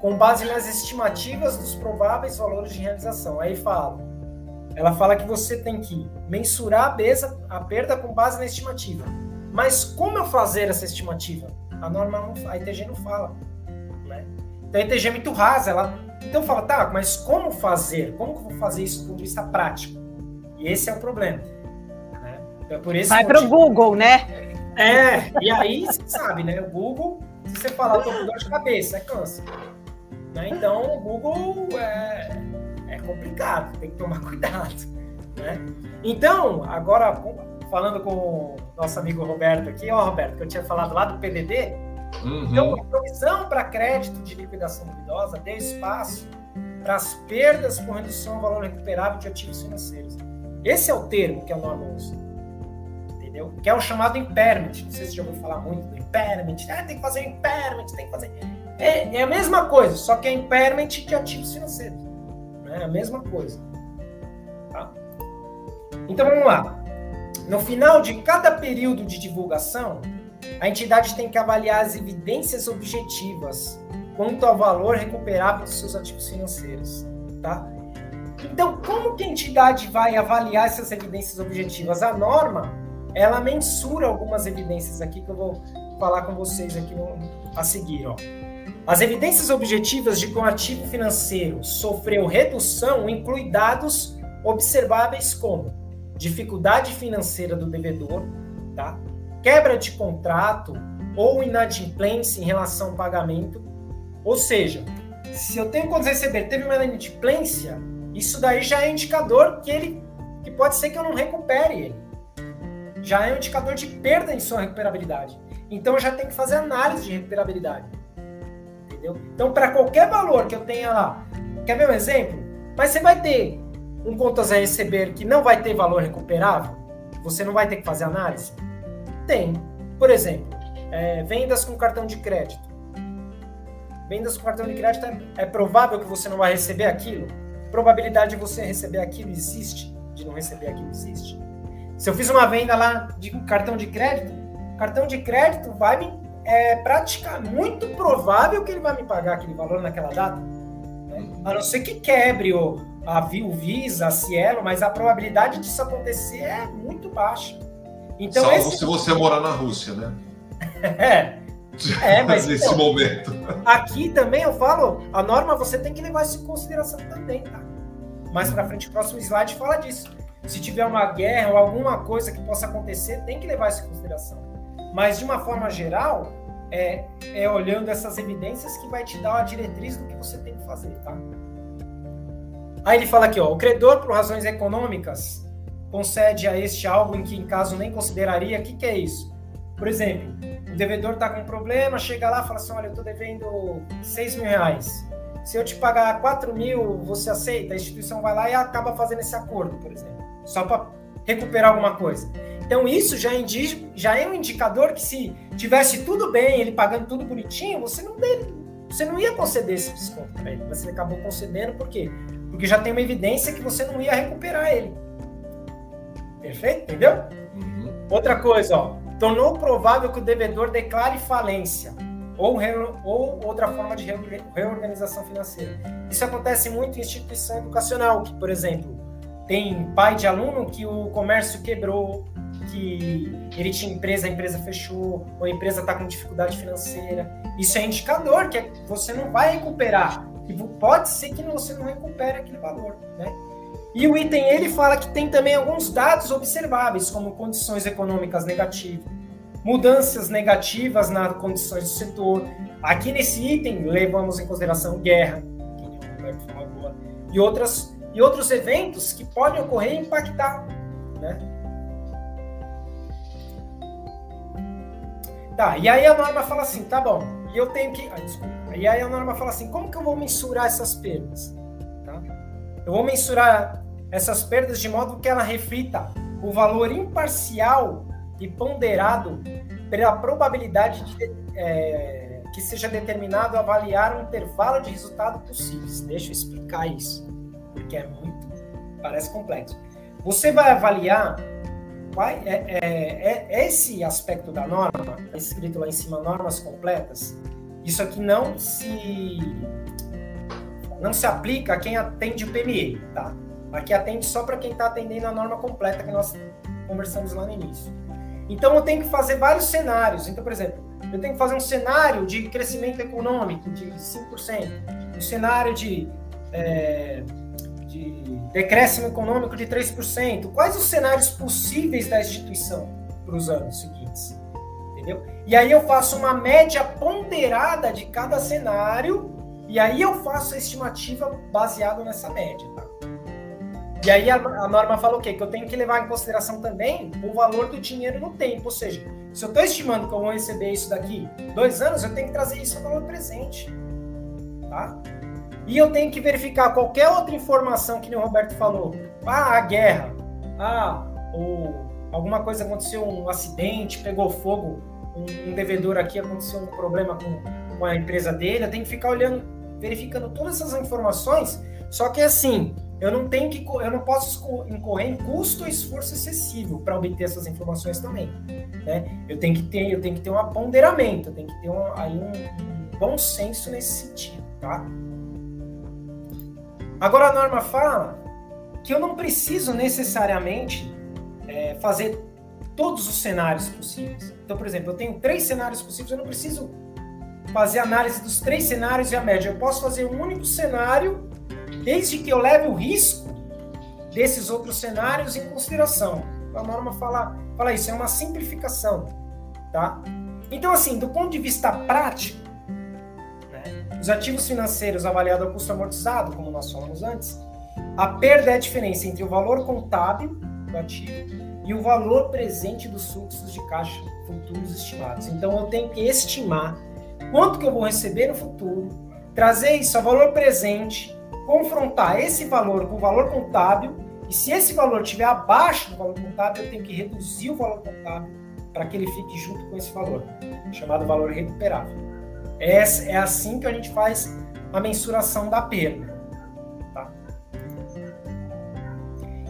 com base nas estimativas dos prováveis valores de realização. Aí fala, ela fala que você tem que mensurar a, beza, a perda com base na estimativa. Mas como eu fazer essa estimativa? A norma não, a ITG não fala. Né? Então a ITG é muito rasa. Ela, então fala, tá, mas como fazer? Como que eu vou fazer isso do ponto de vista prático? E esse é o problema. Né? Então, é por esse Vai para o Google, né? É, e aí você sabe, né? O Google, se você falar, tô com dor de cabeça, é câncer. Né? Então o Google é é complicado, tem que tomar cuidado. Né? Então, agora falando com o nosso amigo Roberto aqui, ó, Roberto, que eu tinha falado lá do PDD, uhum. então a provisão para crédito de liquidação duvidosa deu espaço para as perdas por redução ao valor recuperável de ativos financeiros. Esse é o termo que a norma usa. entendeu? Que é o chamado impairment. Não sei se já ouviu falar muito do impairment. Ah, tem que fazer impairment, tem que fazer. É, é a mesma coisa, só que é impairment de ativos financeiros. Né? É a mesma coisa. Tá? Então vamos lá. No final de cada período de divulgação, a entidade tem que avaliar as evidências objetivas quanto ao valor recuperável dos seus ativos financeiros, tá? Então, como que a entidade vai avaliar essas evidências objetivas? A norma, ela mensura algumas evidências aqui que eu vou falar com vocês aqui no, a seguir, ó. As evidências objetivas de que um ativo financeiro sofreu redução incluem dados observáveis como dificuldade financeira do devedor, tá? Quebra de contrato ou inadimplência em relação ao pagamento. Ou seja, se eu tenho contas receber, teve uma inadimplência, isso daí já é indicador que ele que pode ser que eu não recupere ele. Já é um indicador de perda em sua recuperabilidade. Então eu já tenho que fazer análise de recuperabilidade. Entendeu? Então, para qualquer valor que eu tenha lá, quer ver um exemplo? Mas você vai ter um contas a receber que não vai ter valor recuperável? Você não vai ter que fazer análise? Tem. Por exemplo, é, vendas com cartão de crédito. Vendas com cartão de crédito é, é provável que você não vai receber aquilo? Probabilidade de você receber aquilo existe? De não receber aquilo existe? Se eu fiz uma venda lá de cartão de crédito, cartão de crédito vai me é praticar muito provável que ele vai me pagar aquele valor naquela data. Né? A não ser que quebre o, a, o Visa, a Cielo, mas a probabilidade disso acontecer é muito baixa. Então, Salvo esse... se você morar na Rússia, né? é. É, mas nesse então, momento. Aqui também eu falo, a norma você tem que levar isso em consideração também, tá? Mais para frente, o próximo slide fala disso. Se tiver uma guerra ou alguma coisa que possa acontecer, tem que levar isso em consideração. Mas de uma forma geral, é, é olhando essas evidências que vai te dar uma diretriz do que você tem que fazer, tá? Aí ele fala aqui, ó, o credor, por razões econômicas, concede a este algo em que, em caso, nem consideraria. O que, que é isso? Por exemplo, o devedor está com um problema, chega lá e fala assim: olha, eu estou devendo 6 mil reais. Se eu te pagar 4 mil, você aceita? A instituição vai lá e acaba fazendo esse acordo, por exemplo, só para recuperar alguma coisa. Então, isso já, indi já é um indicador que, se tivesse tudo bem, ele pagando tudo bonitinho, você não, deve, você não ia conceder esse desconto para ele. Você acabou concedendo, por quê? Porque já tem uma evidência que você não ia recuperar ele. Perfeito? Entendeu? Uhum. Outra coisa, ó. Tornou provável que o devedor declare falência ou, ou outra forma de reorganização financeira. Isso acontece muito em instituição educacional, que, por exemplo, tem pai de aluno que o comércio quebrou, que ele tinha empresa, a empresa fechou, ou a empresa está com dificuldade financeira. Isso é indicador que você não vai recuperar. E pode ser que você não recupere aquele valor, né? E o item ele fala que tem também alguns dados observáveis, como condições econômicas negativas, mudanças negativas nas condições do setor. Aqui nesse item levamos em consideração guerra, e outras e outros eventos que podem ocorrer e impactar, né? Tá, e aí a norma fala assim, tá bom, e eu tenho que, ah, desculpa, e aí a norma fala assim, como que eu vou mensurar essas perdas? Tá? Eu vou mensurar essas perdas de modo que ela reflita o valor imparcial e ponderado pela probabilidade de, é, que seja determinado avaliar um intervalo de resultado possíveis. Deixa eu explicar isso, porque é muito, parece complexo. Você vai avaliar é, é, é, é esse aspecto da norma, tá escrito lá em cima, normas completas. Isso aqui não se não se aplica a quem atende o PME, tá? Aqui atende só para quem está atendendo a norma completa que nós conversamos lá no início. Então eu tenho que fazer vários cenários. Então, por exemplo, eu tenho que fazer um cenário de crescimento econômico de 5%, um cenário de, é, de decréscimo econômico de 3%. Quais os cenários possíveis da instituição para os anos seguintes? Entendeu? E aí eu faço uma média ponderada de cada cenário e aí eu faço a estimativa baseada nessa média, tá? E aí a, a, norma fala o quê? Que eu tenho que levar em consideração também o valor do dinheiro no tempo. Ou seja, se eu estou estimando que eu vou receber isso daqui dois anos, eu tenho que trazer isso ao valor presente. Tá? E eu tenho que verificar qualquer outra informação que o Roberto falou. Ah, a guerra. Ah, o, alguma coisa aconteceu, um acidente, pegou fogo, um, um devedor aqui, aconteceu um problema com, com a empresa dele, eu tenho que ficar olhando, verificando todas essas informações, só que assim, eu não tenho que, eu não posso incorrer em custo ou esforço excessivo para obter essas informações também, né? Eu tenho que ter, eu tenho que ter um ponderamento, eu tenho que ter um, aí um, bom senso nesse sentido, tá? Agora a norma fala que eu não preciso necessariamente é, fazer todos os cenários possíveis. Então, por exemplo, eu tenho três cenários possíveis, eu não preciso fazer análise dos três cenários e a média. Eu posso fazer um único cenário, desde que eu leve o risco desses outros cenários em consideração. A norma fala, fala isso, é uma simplificação, tá? Então, assim, do ponto de vista prático, os ativos financeiros avaliados ao custo amortizado, como nós falamos antes, a perda é a diferença entre o valor contábil do ativo e o valor presente dos fluxos de caixa futuros estimados. Então eu tenho que estimar quanto que eu vou receber no futuro, trazer isso a valor presente, confrontar esse valor com o valor contábil, e se esse valor estiver abaixo do valor contábil, eu tenho que reduzir o valor contábil para que ele fique junto com esse valor, chamado valor recuperável. É, é assim que a gente faz a mensuração da perda. Tá?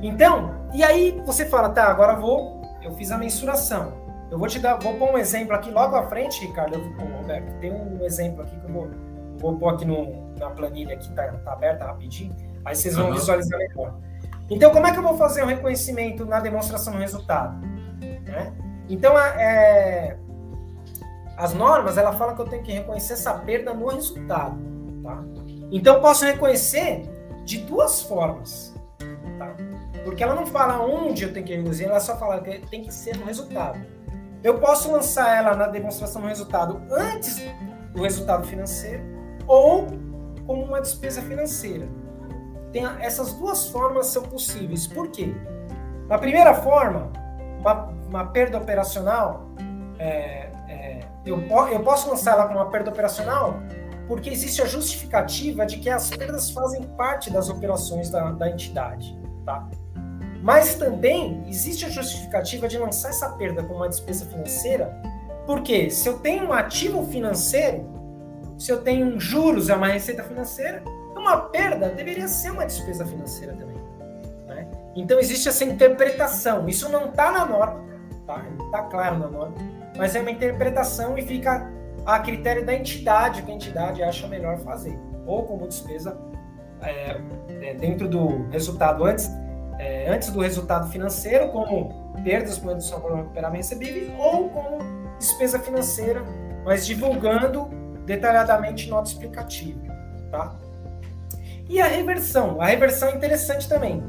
Então, e aí você fala, tá, agora vou, eu fiz a mensuração. Eu vou te dar, vou pôr um exemplo aqui logo à frente, Ricardo, eu, Roberto, tem um exemplo aqui que eu vou, vou pôr aqui no, na planilha aqui, tá, tá aberta rapidinho, aí vocês vão uhum. visualizar melhor. Então, como é que eu vou fazer o reconhecimento na demonstração do resultado? Né? Então, é, as normas, ela fala que eu tenho que reconhecer essa perda no resultado, tá? Então eu posso reconhecer de duas formas, tá? Porque ela não fala onde eu tenho que reduzir, ela só fala que tem que ser no resultado. Eu posso lançar ela na demonstração do resultado antes do resultado financeiro ou como uma despesa financeira. Tem essas duas formas são possíveis. Por quê? Na primeira forma, uma, uma perda operacional é, eu, eu posso lançar ela como uma perda operacional porque existe a justificativa de que as perdas fazem parte das operações da, da entidade, tá? Mas também existe a justificativa de lançar essa perda como uma despesa financeira, porque se eu tenho um ativo financeiro, se eu tenho juros, é uma receita financeira, uma perda deveria ser uma despesa financeira também. Né? Então existe essa interpretação. Isso não está na norma, tá? Está claro na norma mas é uma interpretação e fica a critério da entidade, que a entidade acha melhor fazer. Ou como despesa é, é, dentro do resultado antes, é, antes do resultado financeiro, como perdas por redução por recuperamento recebível, ou como despesa financeira, mas divulgando detalhadamente nota explicativa. Tá? E a reversão? A reversão é interessante também.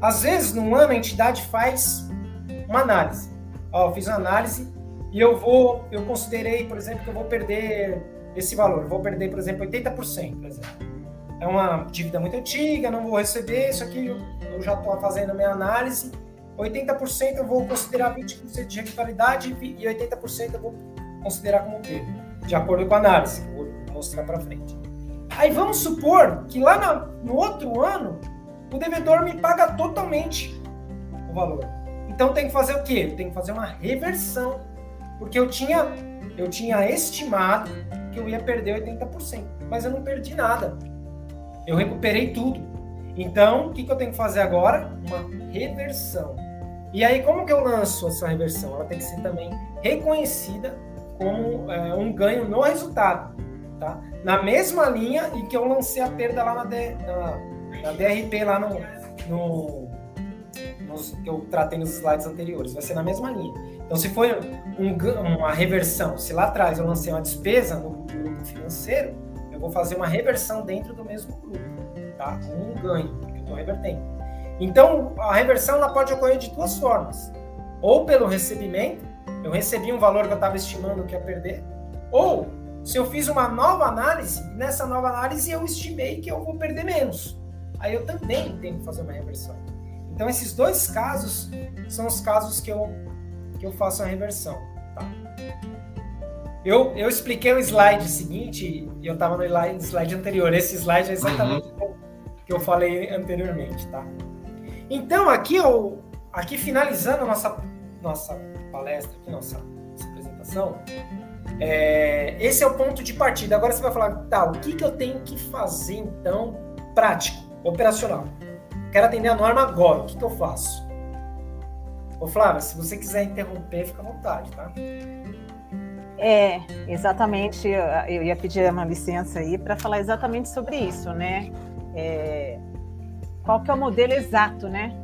Às vezes, num ano, a entidade faz uma análise. Ó, eu fiz uma análise e eu vou, eu considerei, por exemplo, que eu vou perder esse valor, vou perder, por exemplo, 80%, por exemplo. É uma dívida muito antiga, não vou receber, isso aqui eu, eu já estou fazendo a minha análise. 80% eu vou considerar 20% de regularidade e 80% eu vou considerar como perda, de acordo com a análise, que eu vou mostrar para frente. Aí vamos supor que lá na, no outro ano o devedor me paga totalmente o valor. Então tem que fazer o quê? Tem que fazer uma reversão porque eu tinha, eu tinha estimado que eu ia perder 80%, mas eu não perdi nada. Eu recuperei tudo. Então, o que, que eu tenho que fazer agora? Uma reversão. E aí, como que eu lanço essa reversão? Ela tem que ser também reconhecida como é, um ganho no resultado. Tá? Na mesma linha em que eu lancei a perda lá na, D, na, na DRP, lá no, no nos, que eu tratei nos slides anteriores. Vai ser na mesma linha. Então, se foi um, uma reversão, se lá atrás eu lancei uma despesa no grupo financeiro, eu vou fazer uma reversão dentro do mesmo grupo, tá? Um ganho, que eu estou revertendo. Então, a reversão ela pode ocorrer de duas formas. Ou pelo recebimento, eu recebi um valor que eu estava estimando que ia perder, ou se eu fiz uma nova análise, nessa nova análise eu estimei que eu vou perder menos. Aí eu também tenho que fazer uma reversão. Então, esses dois casos são os casos que eu que eu faço a reversão. Tá? Eu, eu expliquei o slide seguinte e eu estava no slide, slide, anterior. Esse slide é exatamente uhum. o que eu falei anteriormente. Tá? Então, aqui, eu, aqui finalizando a nossa nossa palestra, aqui, nossa, nossa apresentação, é, esse é o ponto de partida. Agora você vai falar, tá, o que, que eu tenho que fazer então prático, operacional? Quero atender a norma agora, o que, que eu faço? Ô Flávia, se você quiser interromper, fica à vontade, tá? É, exatamente. Eu ia pedir uma licença aí para falar exatamente sobre isso, né? É, qual que é o modelo exato, né?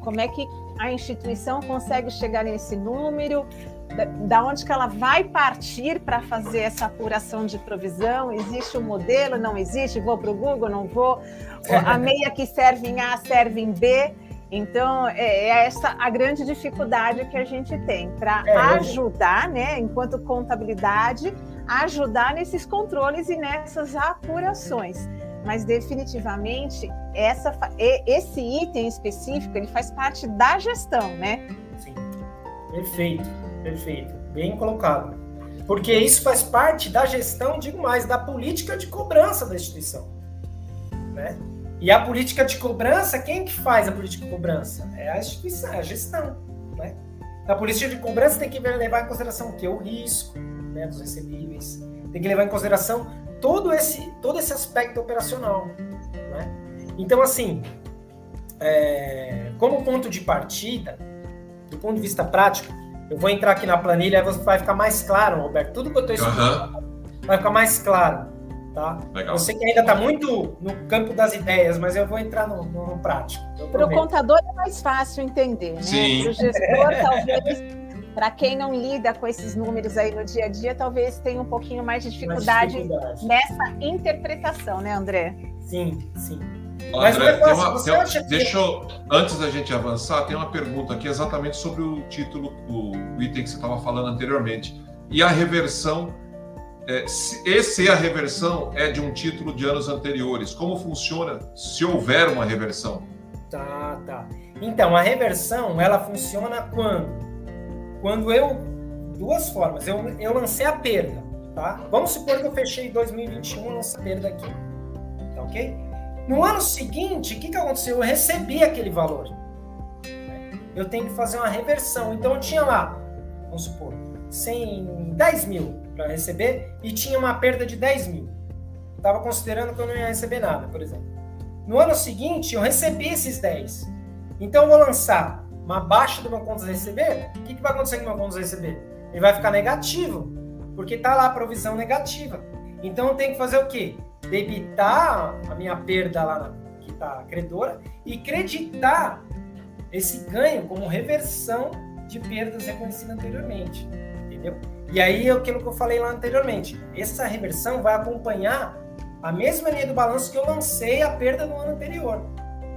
Como é que a instituição consegue chegar nesse número? Da, da onde que ela vai partir para fazer essa apuração de provisão? Existe um modelo? Não existe? Vou para o Google? Não vou? A meia que serve em A serve em B? Então, é, é essa a grande dificuldade que a gente tem para é, ajudar, né, enquanto contabilidade, ajudar nesses controles e nessas apurações. Mas definitivamente essa, esse item específico ele faz parte da gestão, né? Sim, perfeito, perfeito, bem colocado. Porque isso faz parte da gestão, digo mais, da política de cobrança da instituição, né? E a política de cobrança, quem que faz a política de cobrança? É a instituição, é a gestão. Né? A política de cobrança tem que levar em consideração o quê? O risco né, dos recebíveis. Tem que levar em consideração todo esse, todo esse aspecto operacional. Né? Então, assim, é, como ponto de partida, do ponto de vista prático, eu vou entrar aqui na planilha e vai ficar mais claro, Roberto. Tudo que eu estou explicando uhum. vai ficar mais claro. Tá? Legal. Eu sei que ainda está muito no campo das ideias, mas eu vou entrar no, no prático. Para o contador é mais fácil entender, né? Para o gestor, talvez. Para quem não lida com esses números aí no dia a dia, talvez tenha um pouquinho mais de dificuldade, mais dificuldade. nessa interpretação, né, André? Sim, sim. Mas André, tem uma, tem, que... deixa eu, antes da gente avançar, tem uma pergunta aqui exatamente sobre o título, o item que você estava falando anteriormente. E a reversão é, esse é a reversão é de um título de anos anteriores. Como funciona se houver uma reversão? Tá, tá. Então, a reversão, ela funciona quando? Quando eu... Duas formas. Eu, eu lancei a perda, tá? Vamos supor que eu fechei 2021 lancei a perda aqui. Tá ok? No ano seguinte, o que, que aconteceu? Eu recebi aquele valor. Eu tenho que fazer uma reversão. Então, eu tinha lá, vamos supor, 100, 10 mil para receber e tinha uma perda de 10 mil. Estava considerando que eu não ia receber nada, por exemplo. No ano seguinte, eu recebi esses 10. Então, eu vou lançar uma baixa do meu contas a receber. O que, que vai acontecer com o meu contas a receber? Ele vai ficar negativo, porque está lá a provisão negativa. Então, eu tenho que fazer o quê? Debitar a minha perda lá na, que está credora e creditar esse ganho como reversão de perdas reconhecidas anteriormente. Entendeu? E aí é aquilo que eu falei lá anteriormente. Essa reversão vai acompanhar a mesma linha do balanço que eu lancei a perda no ano anterior.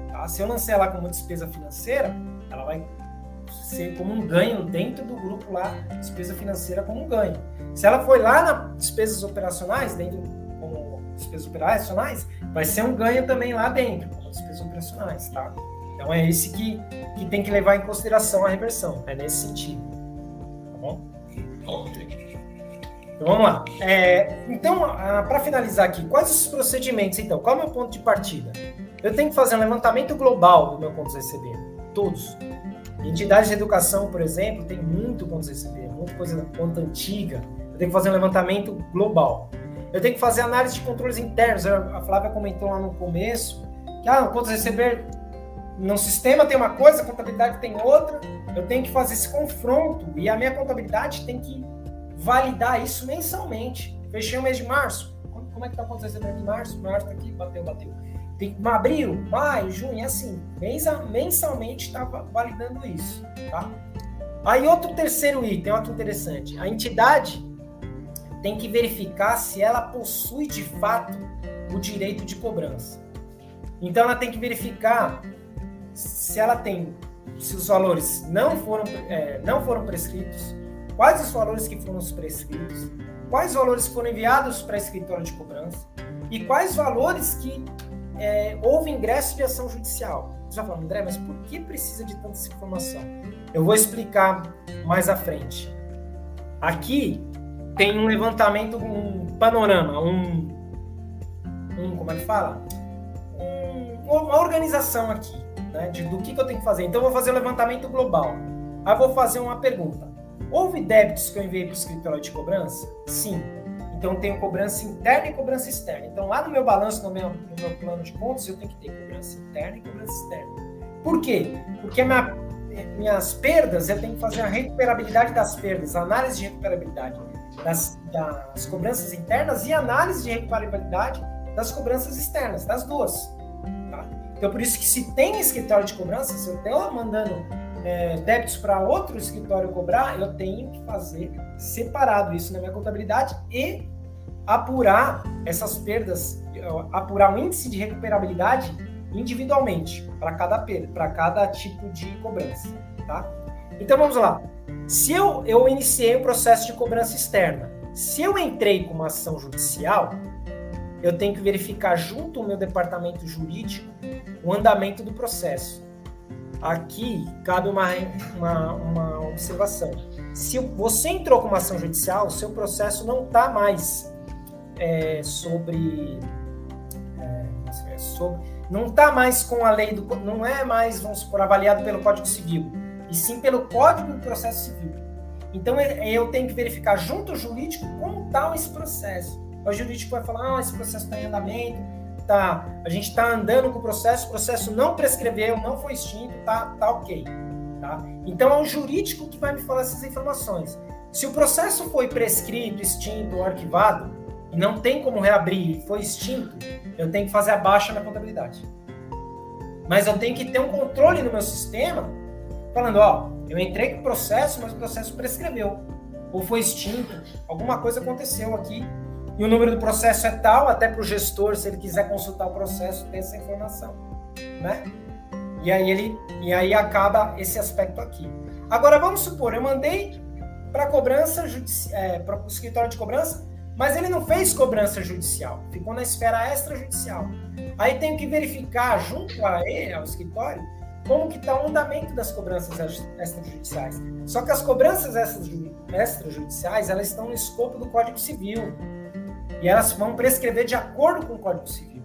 Tá? Se eu lancei ela como despesa financeira, ela vai ser como um ganho dentro do grupo lá, despesa financeira como um ganho. Se ela foi lá na despesas operacionais, dentro como despesas operacionais, vai ser um ganho também lá dentro, como despesas operacionais, tá? Então é esse que, que tem que levar em consideração a reversão, é nesse sentido, tá bom? Então vamos lá. É, então, para finalizar aqui, quais os procedimentos então? Qual é o meu ponto de partida? Eu tenho que fazer um levantamento global do meu pontos receber, todos. Entidades de educação, por exemplo, tem muito pontos receber, muita coisa conta antiga. Eu tenho que fazer um levantamento global. Eu tenho que fazer análise de controles internos. A Flávia comentou lá no começo que ah, pontos receber no sistema tem uma coisa, a contabilidade tem outra. Eu tenho que fazer esse confronto e a minha contabilidade tem que validar isso mensalmente. Fechei o mês de março. Como é que está acontecendo aqui em março? Março está aqui, bateu, bateu. Abril, maio, junho, é assim. Mensalmente está validando isso, tá? Aí outro terceiro item, que interessante. A entidade tem que verificar se ela possui de fato o direito de cobrança. Então ela tem que verificar se ela tem, se os valores não foram, é, não foram prescritos, quais os valores que foram prescritos, quais valores foram enviados para a escritório de cobrança e quais valores que é, houve ingresso de ação judicial. Você vai falar, André, mas por que precisa de tanta informação? Eu vou explicar mais à frente. Aqui tem um levantamento, um panorama, um, um como é que fala? Um, uma organização aqui né, de, do que, que eu tenho que fazer. Então, eu vou fazer o levantamento global. Aí vou fazer uma pergunta. Houve débitos que eu enviei para o escritório de cobrança? Sim. Então, tenho cobrança interna e cobrança externa. Então, lá no meu balanço, no meu, no meu plano de contas, eu tenho que ter cobrança interna e cobrança externa. Por quê? Porque minha, minhas perdas, eu tenho que fazer a recuperabilidade das perdas, análise de recuperabilidade das, das cobranças internas e análise de recuperabilidade das cobranças externas, das duas. Tá? Então, por isso que se tem escritório de cobrança, se eu estou mandando é, débitos para outro escritório cobrar, eu tenho que fazer separado isso na minha contabilidade e apurar essas perdas, apurar o índice de recuperabilidade individualmente para cada para cada tipo de cobrança, tá? Então vamos lá. Se eu, eu iniciei o processo de cobrança externa, se eu entrei com uma ação judicial, eu tenho que verificar junto ao meu departamento jurídico o andamento do processo. Aqui cabe uma, uma, uma observação. Se você entrou com uma ação judicial, seu processo não está mais é, sobre, é, sobre. Não está mais com a lei do. Não é mais, vamos supor, avaliado pelo Código Civil, e sim pelo Código do Processo Civil. Então eu tenho que verificar junto ao jurídico como está esse processo. O jurídico vai falar: ah, esse processo está em andamento, tá, a gente está andando com o processo, o processo não prescreveu, não foi extinto, tá, tá ok. Tá? Então é o jurídico que vai me falar essas informações. Se o processo foi prescrito, extinto ou arquivado, e não tem como reabrir, foi extinto, eu tenho que fazer a baixa na contabilidade. Mas eu tenho que ter um controle no meu sistema, falando, ó, eu entrei com o processo, mas o processo prescreveu, ou foi extinto, alguma coisa aconteceu aqui, e o número do processo é tal, até para o gestor, se ele quiser consultar o processo, ter essa informação, né? E aí ele, e aí acaba esse aspecto aqui. Agora vamos supor, eu mandei para cobrança é, para o escritório de cobrança, mas ele não fez cobrança judicial, ficou na esfera extrajudicial. Aí tenho que verificar junto a ele, ao escritório, como que está o andamento das cobranças extrajudiciais. Só que as cobranças extrajudiciais, elas estão no escopo do Código Civil. E elas vão prescrever de acordo com o Código Civil.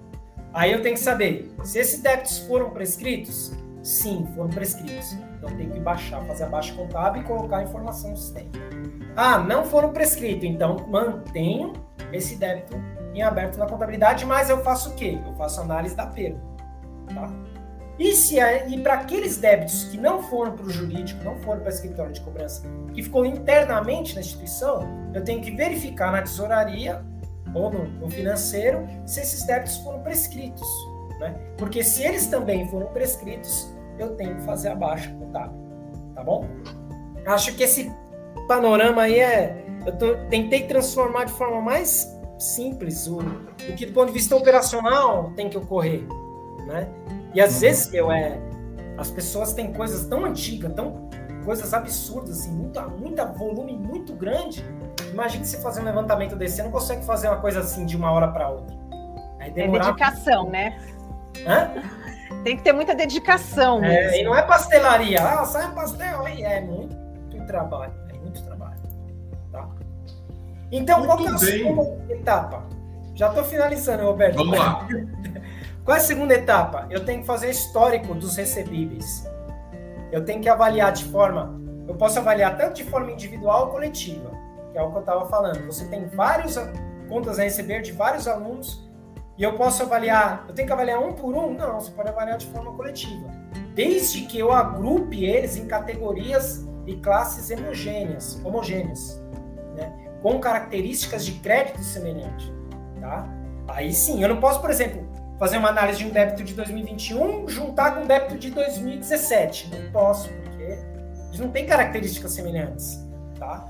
Aí eu tenho que saber se esses débitos foram prescritos. Sim, foram prescritos. Então tem que baixar, fazer a baixa contábil e colocar a informação no sistema. Ah, não foram prescritos, então mantenho esse débito em aberto na contabilidade, mas eu faço o quê? Eu faço análise da perda. Tá? E, se é, e para aqueles débitos que não foram para o jurídico, não foram para o escritório de cobrança, que ficou internamente na instituição, eu tenho que verificar na tesouraria ou no, no financeiro se esses débitos foram prescritos. Né? Porque se eles também foram prescritos, eu tenho que fazer a baixa contábil. Tá bom? Acho que esse panorama aí é. Eu tô, tentei transformar de forma mais simples o, o que do ponto de vista operacional tem que ocorrer. Né? E às uhum. vezes, eu é. As pessoas têm coisas tão antigas, tão coisas absurdas, assim, muita, muita volume muito grande, Imagina se fazer um levantamento desse, você não consegue fazer uma coisa assim de uma hora para outra. É dedicação, né? Hã? Tem que ter muita dedicação. É, e não é pastelaria. Ah, sai pastel aí. É muito trabalho. É muito trabalho. Tá? Então, muito qual é a segunda etapa? Já estou finalizando, Roberto. Vamos lá. Qual é a segunda etapa? Eu tenho que fazer histórico dos recebíveis. Eu tenho que avaliar de forma. Eu posso avaliar tanto de forma individual ou coletiva que é o que eu estava falando. Você tem várias contas a receber de vários alunos e eu posso avaliar, eu tenho que avaliar um por um? Não, você pode avaliar de forma coletiva. Desde que eu agrupe eles em categorias e classes homogêneas, homogêneas né? com características de crédito semelhante. Tá? Aí sim, eu não posso, por exemplo, fazer uma análise de um débito de 2021 juntar com um débito de 2017. Não posso, porque eles não têm características semelhantes. Tá?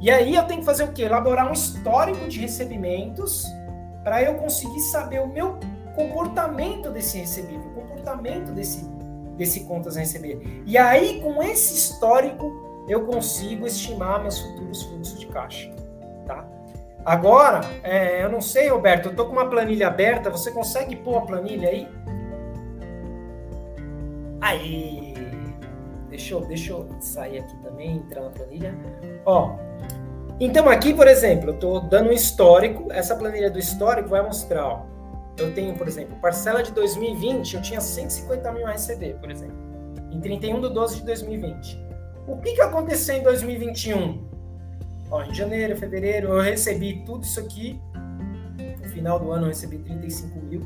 E aí eu tenho que fazer o quê? Elaborar um histórico de recebimentos para eu conseguir saber o meu comportamento desse recebível, o comportamento desse, desse contas a receber. E aí, com esse histórico, eu consigo estimar meus futuros fluxos de caixa. Tá? Agora, é, eu não sei, Roberto, eu estou com uma planilha aberta, você consegue pôr a planilha aí? Aí! Deixa eu, deixa eu sair aqui também, entrar na planilha. Ó, então aqui, por exemplo, eu estou dando um histórico, essa planilha do histórico vai mostrar, ó, eu tenho, por exemplo, parcela de 2020, eu tinha 150 mil a receber, por exemplo. em 31 de 12 de 2020. O que, que aconteceu em 2021? Ó, em janeiro, fevereiro, eu recebi tudo isso aqui. No final do ano, eu recebi 35 mil.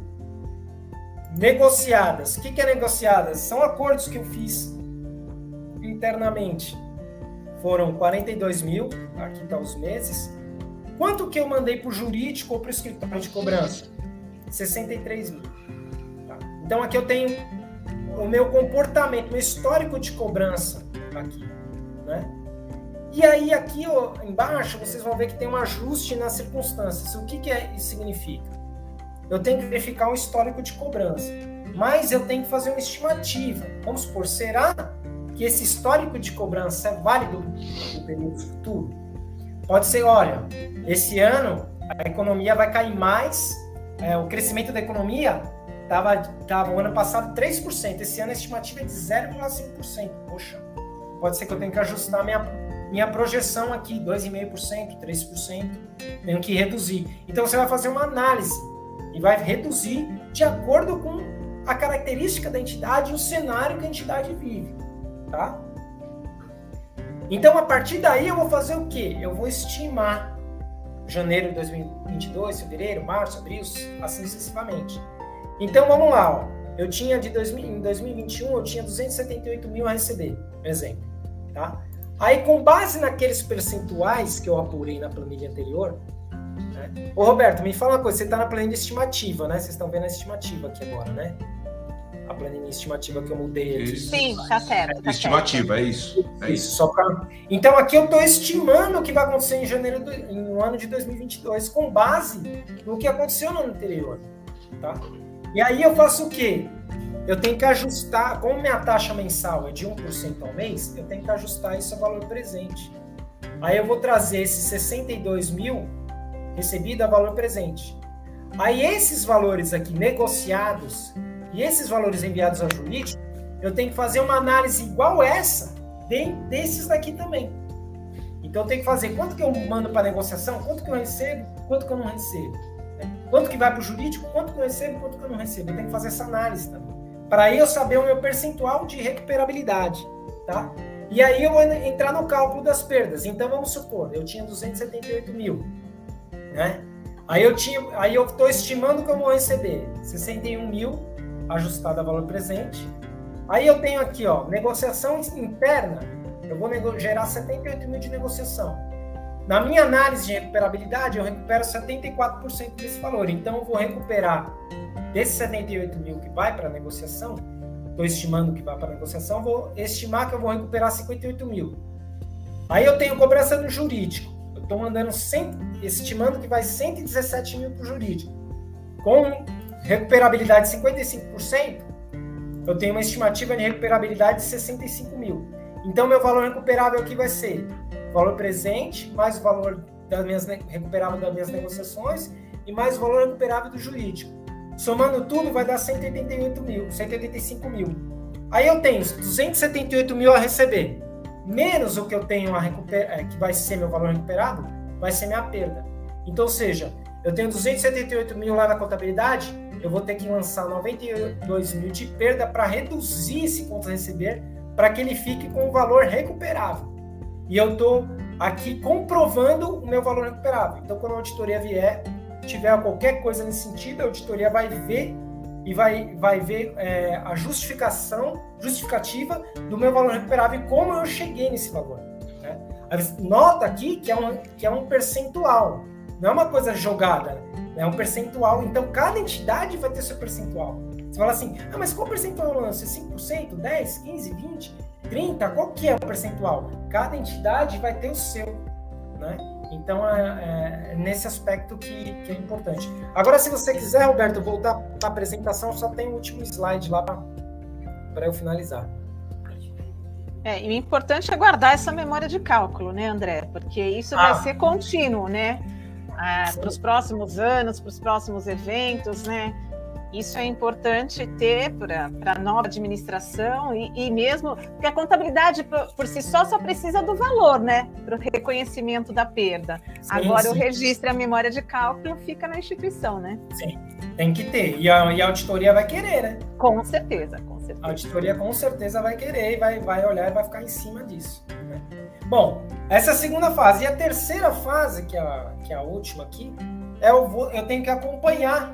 Negociadas. O que, que é negociadas? São acordos que eu fiz internamente. Foram 42 mil, aqui está os meses. Quanto que eu mandei para o jurídico ou para o escritório de cobrança? 63 mil. Tá? Então aqui eu tenho o meu comportamento, meu histórico de cobrança aqui, né? E aí aqui ó, embaixo vocês vão ver que tem um ajuste nas circunstâncias. O que, que é, isso significa? Eu tenho que verificar um histórico de cobrança, mas eu tenho que fazer uma estimativa. Vamos supor, será que esse histórico de cobrança é válido no período futuro? Pode ser, olha, esse ano a economia vai cair mais, é, o crescimento da economia estava tava, o ano passado 3%, esse ano a estimativa é de 0,5%. Poxa, pode ser que eu tenha que ajustar minha, minha projeção aqui, 2,5%, 3%, tenho que reduzir. Então você vai fazer uma análise e vai reduzir de acordo com a característica da entidade e o cenário que a entidade vive tá? Então, a partir daí, eu vou fazer o quê? Eu vou estimar janeiro de 2022, fevereiro, março, abril, assim sucessivamente. Então, vamos lá. Ó. Eu tinha de 2000, em 2021, eu tinha 278 mil a receber, exemplo. Tá? Aí, com base naqueles percentuais que eu apurei na planilha anterior, né? Ô, Roberto, me fala uma coisa, você está na planilha estimativa, né? Vocês estão vendo a estimativa aqui agora, né? A planilha estimativa que eu mudei aqui. Sim, tá certo. Tá estimativa, certo. é isso. É isso. Só pra... Então aqui eu estou estimando o que vai acontecer em janeiro do no ano de 2022 com base no que aconteceu no ano anterior, tá? E aí eu faço o quê? Eu tenho que ajustar, como minha taxa mensal é de 1% ao mês, eu tenho que ajustar isso ao valor presente. Aí eu vou trazer esses 62 mil recebido a valor presente. Aí esses valores aqui negociados, e esses valores enviados ao jurídico, eu tenho que fazer uma análise igual essa desses daqui também. Então eu tenho que fazer quanto que eu mando para negociação, quanto que eu recebo, quanto que eu não recebo. Quanto que vai para o jurídico, quanto que eu recebo, quanto que eu não recebo. Eu tenho que fazer essa análise também. Para eu saber o meu percentual de recuperabilidade. Tá? E aí eu vou entrar no cálculo das perdas. Então vamos supor, eu tinha 278 mil. Né? Aí eu tinha, aí eu estou estimando que eu vou receber 61 mil ajustada a valor presente. Aí eu tenho aqui, ó, negociação interna, eu vou gerar 78 mil de negociação. Na minha análise de recuperabilidade, eu recupero 74% desse valor. Então, eu vou recuperar desses 78 mil que vai para negociação, estou estimando que vai para negociação, vou estimar que eu vou recuperar 58 mil. Aí eu tenho cobrança do jurídico. Eu estou mandando 100, estimando que vai 117 mil para o jurídico. Com recuperabilidade de 55%, eu tenho uma estimativa de recuperabilidade de 65 mil. Então, meu valor recuperável aqui vai ser valor presente, mais o valor das minhas, recuperável das minhas negociações e mais o valor recuperável do jurídico. Somando tudo, vai dar 188 mil, 185 mil. Aí eu tenho 278 mil a receber, menos o que eu tenho a recuperar, é, que vai ser meu valor recuperado, vai ser minha perda. Então, ou seja, eu tenho 278 mil lá na contabilidade, eu vou ter que lançar 92 mil de perda para reduzir esse conto a receber para que ele fique com o valor recuperável. E eu estou aqui comprovando o meu valor recuperável. Então, quando a auditoria vier, tiver qualquer coisa nesse sentido, a auditoria vai ver e vai, vai ver é, a justificação, justificativa do meu valor recuperável e como eu cheguei nesse valor. Né? Nota aqui que é, um, que é um percentual, não é uma coisa jogada. É um percentual. Então, cada entidade vai ter seu percentual. Você fala assim, ah, mas qual percentual eu lanço? 5%, 10%, 15%, 20%, 30%? Qual que é o percentual? Cada entidade vai ter o seu, né? Então, é, é nesse aspecto que, que, é importante. Agora, se você quiser, Roberto, voltar para a apresentação, só tem o último slide lá para eu finalizar. É, e o importante é guardar essa memória de cálculo, né, André? Porque isso ah. vai ser contínuo, né? Ah, para os próximos anos, para os próximos eventos, né? Isso é importante ter para a nova administração e, e, mesmo porque a contabilidade por, por, si só só precisa do valor, né? Para o reconhecimento da perda. Sim, Agora sim. o registro e a memória de cálculo fica na instituição, né? Sim, tem que ter. E a, e a auditoria vai querer, né? Com certeza, com certeza. A auditoria com certeza vai querer, vai, vai olhar e vai ficar em cima disso. Né? Bom, essa é a segunda fase. E a terceira fase, que é a, que é a última aqui, é eu, eu tenho que acompanhar.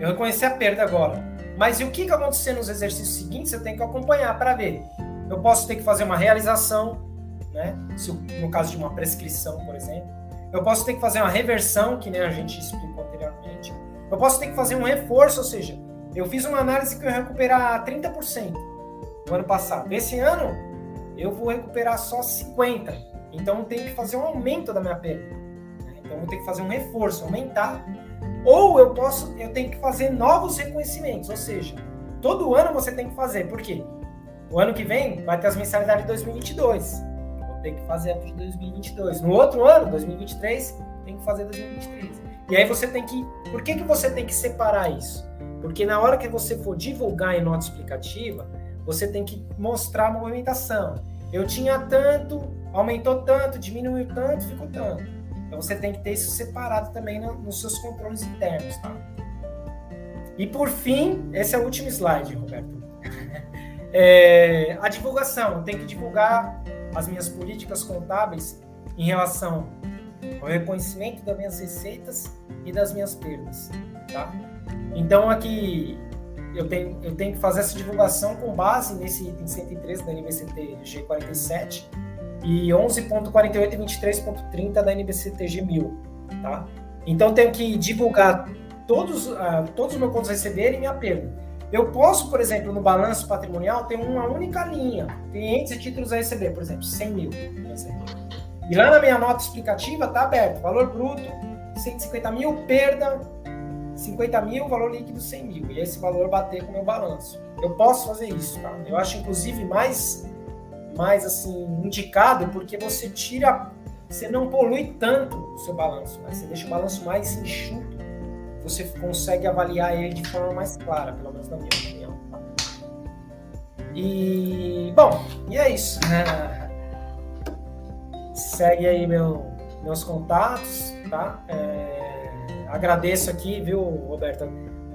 Eu reconheci a perda agora. Mas e o que, que acontecer nos exercícios seguintes, eu tenho que acompanhar para ver. Eu posso ter que fazer uma realização, né? Se, no caso de uma prescrição, por exemplo. Eu posso ter que fazer uma reversão, que nem a gente explicou anteriormente. Eu posso ter que fazer um reforço, ou seja, eu fiz uma análise que eu ia recuperar 30% no ano passado. Esse ano, eu vou recuperar só 50%. Então, eu tenho que fazer um aumento da minha perda. Né? Então, eu vou ter que fazer um reforço, aumentar. Ou eu posso, eu tenho que fazer novos reconhecimentos. Ou seja, todo ano você tem que fazer. Por quê? O ano que vem vai ter as mensalidades de 2022. Vou ter que fazer a de 2022. No outro ano, 2023, tem que fazer 2023. E aí você tem que. Por que, que você tem que separar isso? Porque na hora que você for divulgar em nota explicativa, você tem que mostrar a movimentação. Eu tinha tanto, aumentou tanto, diminuiu tanto, ficou tanto. Então você tem que ter isso separado também no, nos seus controles internos, tá? E por fim, esse é o último slide, Roberto. é, a divulgação, tem que divulgar as minhas políticas contábeis em relação ao reconhecimento das minhas receitas e das minhas perdas, tá? Então aqui eu tenho, eu tenho que fazer essa divulgação com base nesse item 113 da NBCT G47 e 11.48 e 23.30 da NBCT G1000, tá? Então tenho que divulgar todos, uh, todos os meus pontos receberem e minha perda. Eu posso, por exemplo, no balanço patrimonial ter uma única linha, clientes e títulos a receber, por exemplo, 100 mil. E lá na minha nota explicativa está aberto, valor bruto, 150 mil, perda, 50 mil, valor líquido 100 mil. E esse valor bater com o meu balanço. Eu posso fazer isso, tá? Eu acho, inclusive, mais, mais assim, indicado, porque você tira, você não polui tanto o seu balanço, né? Você deixa o balanço mais enxuto, você consegue avaliar ele de forma mais clara, pelo menos na minha opinião. Tá? E, bom, e é isso. Segue aí meu, meus contatos, tá? É agradeço aqui, viu, Roberto?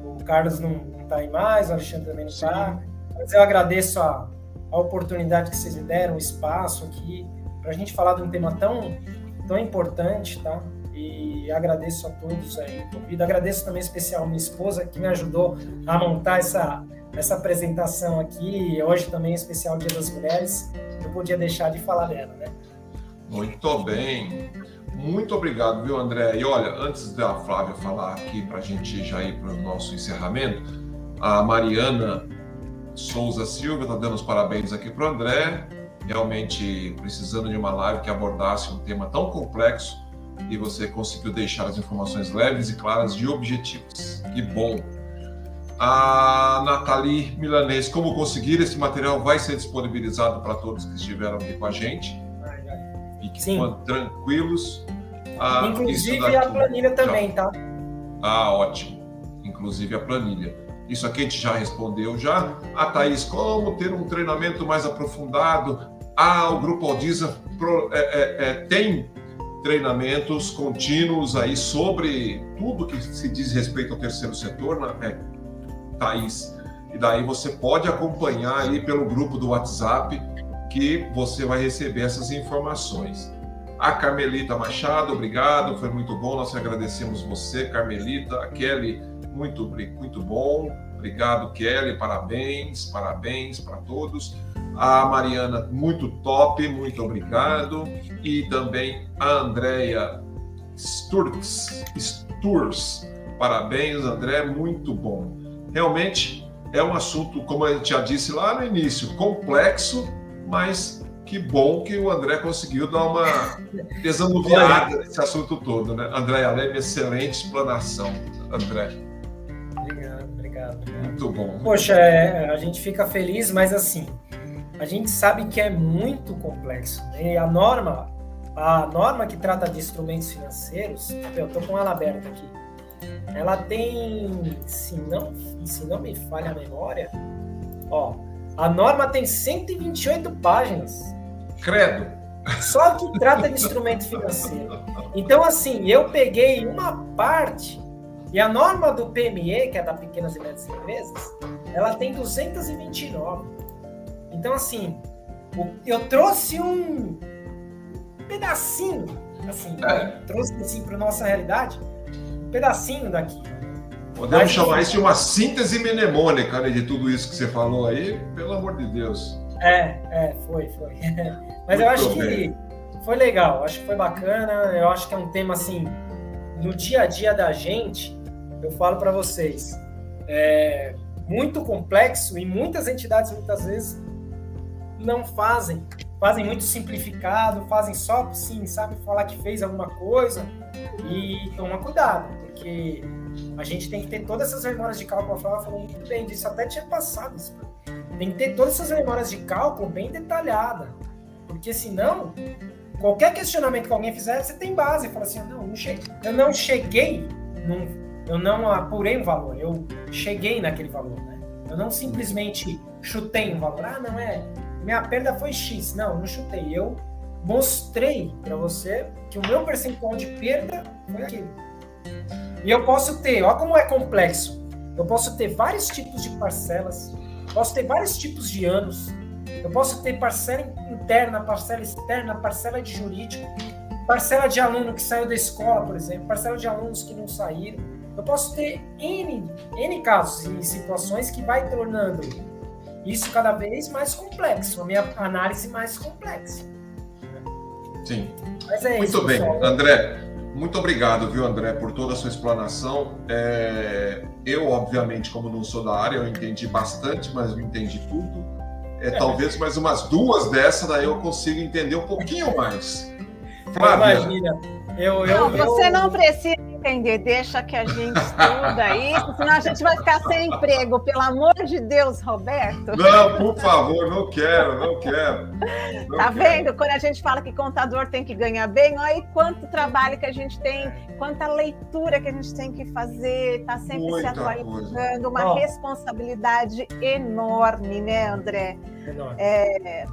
O Carlos não, está aí mais, o Alexandre também não está. Mas eu agradeço a, a oportunidade que vocês me deram, o espaço aqui, para a gente falar de um tema tão, tão importante, tá? E agradeço a todos aí envolvidos. Agradeço também em especial a minha esposa, que me ajudou a montar essa, essa apresentação aqui. Hoje também, em especial Dia das Mulheres, não podia deixar de falar dela, né? Muito bem. Muito obrigado, viu, André? E olha, antes da Flávia falar aqui para a gente já ir para o nosso encerramento, a Mariana Souza Silva está dando os parabéns aqui para o André, realmente precisando de uma live que abordasse um tema tão complexo e você conseguiu deixar as informações leves e claras e objetivas. Que bom! A Nathalie Milanês, como conseguir esse material vai ser disponibilizado para todos que estiveram aqui com a gente Fiquem tranquilos. Ah, Inclusive a planilha também, tá? Ah, ótimo. Inclusive a planilha. Isso aqui a gente já respondeu já. A Thaís, como ter um treinamento mais aprofundado? Ah, o Grupo Aldiza é, é, é, tem treinamentos contínuos aí sobre tudo que se diz respeito ao terceiro setor, né, Thaís? E daí você pode acompanhar aí pelo grupo do WhatsApp que você vai receber essas informações. A Carmelita Machado, obrigado, foi muito bom. Nós agradecemos você, Carmelita. A Kelly, muito, muito bom. Obrigado, Kelly. Parabéns, parabéns para todos. A Mariana, muito top, muito obrigado. E também a Andrea Sturz, Sturz. Parabéns, André, muito bom. Realmente é um assunto, como eu já disse lá no início, complexo, mas que bom que o André conseguiu dar uma desanuviada nesse assunto todo, né? André Aleme, excelente explanação, André. Obrigado, obrigado. obrigado. Muito bom. Poxa, é, a gente fica feliz, mas assim, a gente sabe que é muito complexo. Né? E a norma, a norma que trata de instrumentos financeiros, eu estou com ela aberta aqui, ela tem, se não, se não me falha a memória, ó, a norma tem 128 páginas. Credo. Só que trata de instrumento financeiro. Então, assim, eu peguei uma parte, e a norma do PME, que é da Pequenas e Médias Empresas, ela tem 229. Então, assim, eu trouxe um pedacinho, assim, é. trouxe assim para nossa realidade, um pedacinho daqui. Podemos chamar isso de uma síntese mnemônica né, de tudo isso que você falou aí, pelo amor de Deus. É, é, foi, foi. Mas Muito eu acho bem. que foi legal, acho que foi bacana, eu acho que é um tema assim, no dia a dia da gente, eu falo para vocês, é muito complexo e muitas entidades muitas vezes não fazem, fazem muito simplificado, fazem só sim, sabe falar que fez alguma coisa e toma cuidado, porque a gente tem que ter todas essas memórias de cálculo, a Flávia falou muito bem disso, até tinha passado isso. Tem que ter todas essas memórias de cálculo bem detalhada, porque senão qualquer questionamento que alguém fizer, você tem base, fala assim, não, não cheguei, eu não cheguei, eu não apurei um valor, eu cheguei naquele valor, né? Eu não simplesmente chutei um valor, ah, não é, minha perda foi X, não, não chutei, eu mostrei para você que o meu percentual de perda foi aquele. E eu posso ter, olha como é complexo. Eu posso ter vários tipos de parcelas, posso ter vários tipos de anos, eu posso ter parcela interna, parcela externa, parcela de jurídico, parcela de aluno que saiu da escola, por exemplo, parcela de alunos que não saíram. Eu posso ter N, N casos e situações que vai tornando isso cada vez mais complexo, a minha análise mais complexa. Sim. É Muito isso, bem, pessoal. André. Muito obrigado, viu, André, por toda a sua explanação. É, eu, obviamente, como não sou da área, eu entendi bastante, mas não entendi tudo. É, talvez mais umas duas dessas, daí eu consigo entender um pouquinho mais. Flávia. Imagina. Eu, eu, não, você não precisa entender, deixa que a gente estuda aí, senão a gente vai ficar sem emprego, pelo amor de Deus, Roberto. Não, por favor, não quero, não quero. Não tá quero. vendo? Quando a gente fala que contador tem que ganhar bem, olha aí quanto trabalho que a gente tem, quanta leitura que a gente tem que fazer, tá sempre Muita se atualizando, coisa. uma oh. responsabilidade enorme, né, André? Enorme. É,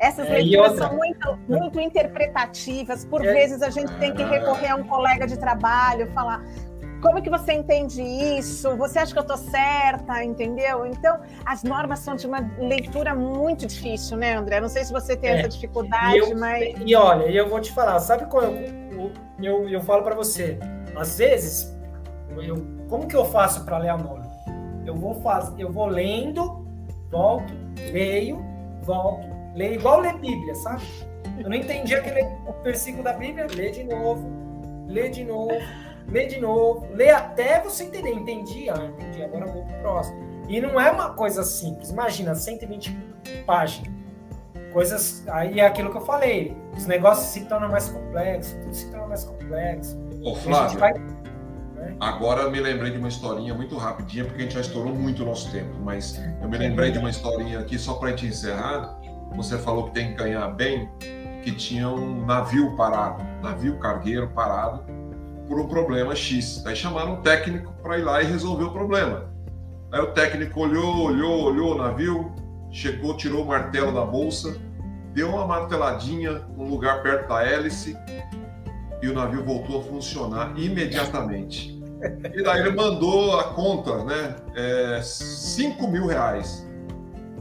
essas é, leituras outra... são muito, muito interpretativas. Por é... vezes a gente tem que recorrer a um colega de trabalho, falar como é que você entende isso? Você acha que eu estou certa, entendeu? Então, as normas são de uma leitura muito difícil, né, André? Não sei se você tem é. essa dificuldade, eu, mas. E olha, eu vou te falar, sabe qual eu, eu, eu, eu falo para você? Às vezes, eu, como que eu faço para ler a norma? Eu vou, faz, eu vou lendo, volto, leio, volto, Lê igual ler Bíblia, sabe? Eu não entendi aquele versículo da Bíblia, lê de novo, lê de novo, lê de novo, lê até você entender. Entendi? Ah, entendi, agora vou pro próximo. E não é uma coisa simples. Imagina, 120 páginas. Coisas. Aí é aquilo que eu falei. Os negócios se tornam mais complexos, tudo se torna mais complexo. Ô, Flávio, vai... né? agora eu me lembrei de uma historinha muito rapidinha, porque a gente já estourou muito o nosso tempo, mas eu me lembrei de uma historinha aqui só para a gente encerrar você falou que tem que ganhar bem, que tinha um navio parado, navio cargueiro parado, por um problema X. Aí chamaram um técnico para ir lá e resolver o problema. Aí o técnico olhou, olhou, olhou o navio, chegou, tirou o martelo da bolsa, deu uma marteladinha num lugar perto da hélice e o navio voltou a funcionar imediatamente. E daí ele mandou a conta, né? É, 5 mil reais.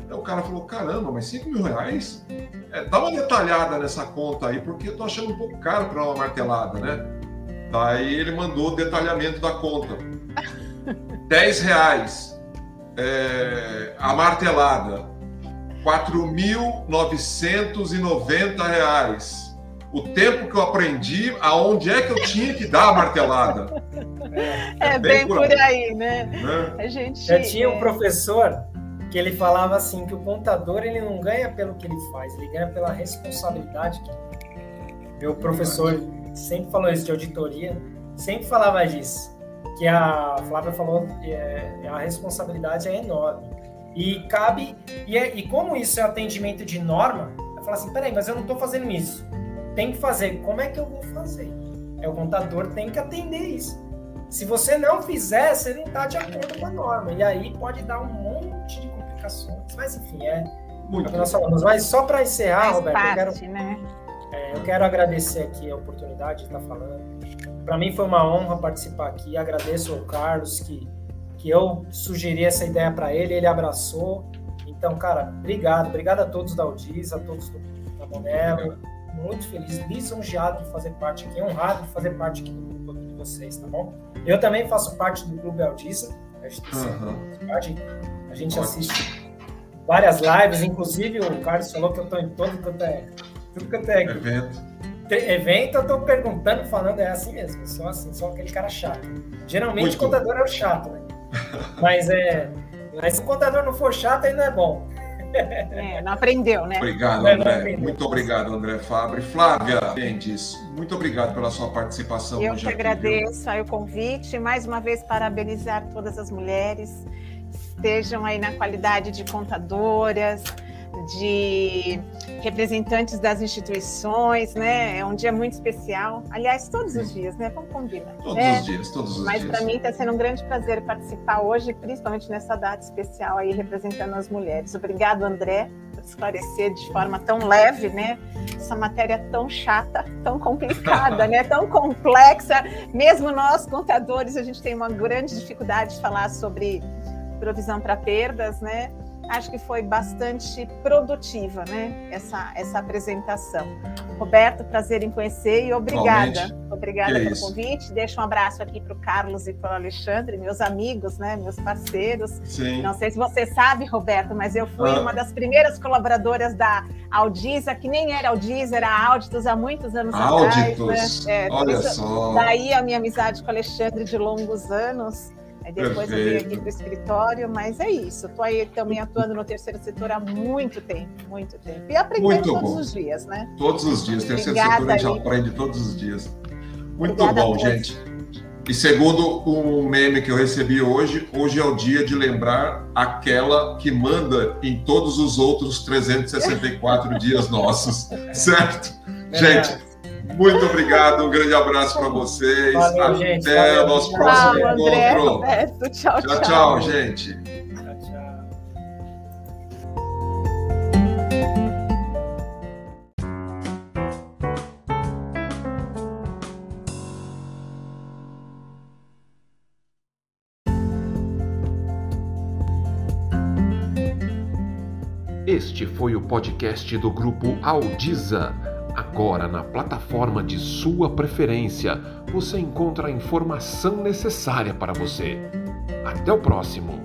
Aí o cara falou: caramba, mas 5 mil reais? É, dá uma detalhada nessa conta aí, porque eu tô achando um pouco caro para uma martelada, né? Daí ele mandou o detalhamento da conta: 10 reais é, a martelada, 4.990 reais. O tempo que eu aprendi, aonde é que eu tinha que dar a martelada. É, é bem, bem, por aí, aí né? né? A gente, Já tinha um é. professor que ele falava assim que o contador ele não ganha pelo que ele faz, ele ganha pela responsabilidade que meu professor sempre falou isso de auditoria, sempre falava disso, que a Flávia falou é, a responsabilidade é enorme e cabe e, é, e como isso é atendimento de norma, eu falo assim, peraí, mas eu não estou fazendo isso, tem que fazer, como é que eu vou fazer? É o contador tem que atender isso. Se você não fizer, você não está de acordo com a norma. E aí pode dar um monte de complicações. Mas enfim, é Muito o que nós falamos. Mas só para encerrar, Faz Roberto, parte, eu, quero, né? é, eu quero agradecer aqui a oportunidade de estar falando. Para mim foi uma honra participar aqui. Agradeço ao Carlos que que eu sugeri essa ideia para ele, ele abraçou. Então, cara, obrigado, obrigado a todos da Aldiz, a todos do, da Monelo. Muito feliz, lisonjeado de fazer parte aqui, honrado de fazer parte aqui do grupo de vocês, tá bom? Eu também faço parte do Clube Aldiza, a gente, uhum. a gente assiste várias lives, inclusive o Carlos falou que eu estou em todo quanto é, tudo quanto é evento. evento, eu estou perguntando, falando, é assim mesmo, sou assim, sou aquele cara chato. Geralmente o contador é o chato, né? Mas é. Mas se o contador não for chato, aí não é bom. É, não aprendeu, né? Obrigado, André. Muito obrigado, André Fabre. Flávia Mendes, muito obrigado pela sua participação. Eu que agradeço aí o convite. Mais uma vez, parabenizar todas as mulheres. Estejam aí na qualidade de contadoras, de representantes das instituições, né? É um dia muito especial. Aliás, todos os dias, né? Vamos combinar. Todos é, os dias, todos os mas dias. Mas para mim está sendo um grande prazer participar hoje, principalmente nessa data especial aí representando as mulheres. Obrigado, André, por esclarecer de forma tão leve, né? Essa matéria tão chata, tão complicada, né? Tão complexa. Mesmo nós contadores, a gente tem uma grande dificuldade de falar sobre provisão para perdas, né? acho que foi bastante produtiva, né? Essa, essa apresentação. Roberto, prazer em conhecer e obrigada. Realmente. Obrigada que pelo é convite. Deixo um abraço aqui para o Carlos e para o Alexandre, meus amigos, né? Meus parceiros. Sim. Não sei se você sabe, Roberto, mas eu fui ah. uma das primeiras colaboradoras da Audisa, que nem era Audisa, era Auditos há muitos anos Auditos. atrás. Né? É, Olha só. Daí a minha amizade com o Alexandre de longos anos. Aí depois Perfeito. eu vim aqui para o escritório, mas é isso. Estou aí também atuando no terceiro setor há muito tempo, muito tempo. E aprendendo todos bom. os dias, né? Todos os dias. Terceiro setor a gente aprende todos os dias. Muito Obrigada bom, gente. E segundo um meme que eu recebi hoje, hoje é o dia de lembrar aquela que manda em todos os outros 364 dias nossos, certo? É gente, muito obrigado, um grande abraço para vocês. Valeu, Até gente. o nosso próximo tchau, encontro. André, tchau, tchau, tchau, tchau, gente. Tchau, tchau. Este foi o podcast do grupo Audiza Agora, na plataforma de sua preferência, você encontra a informação necessária para você. Até o próximo!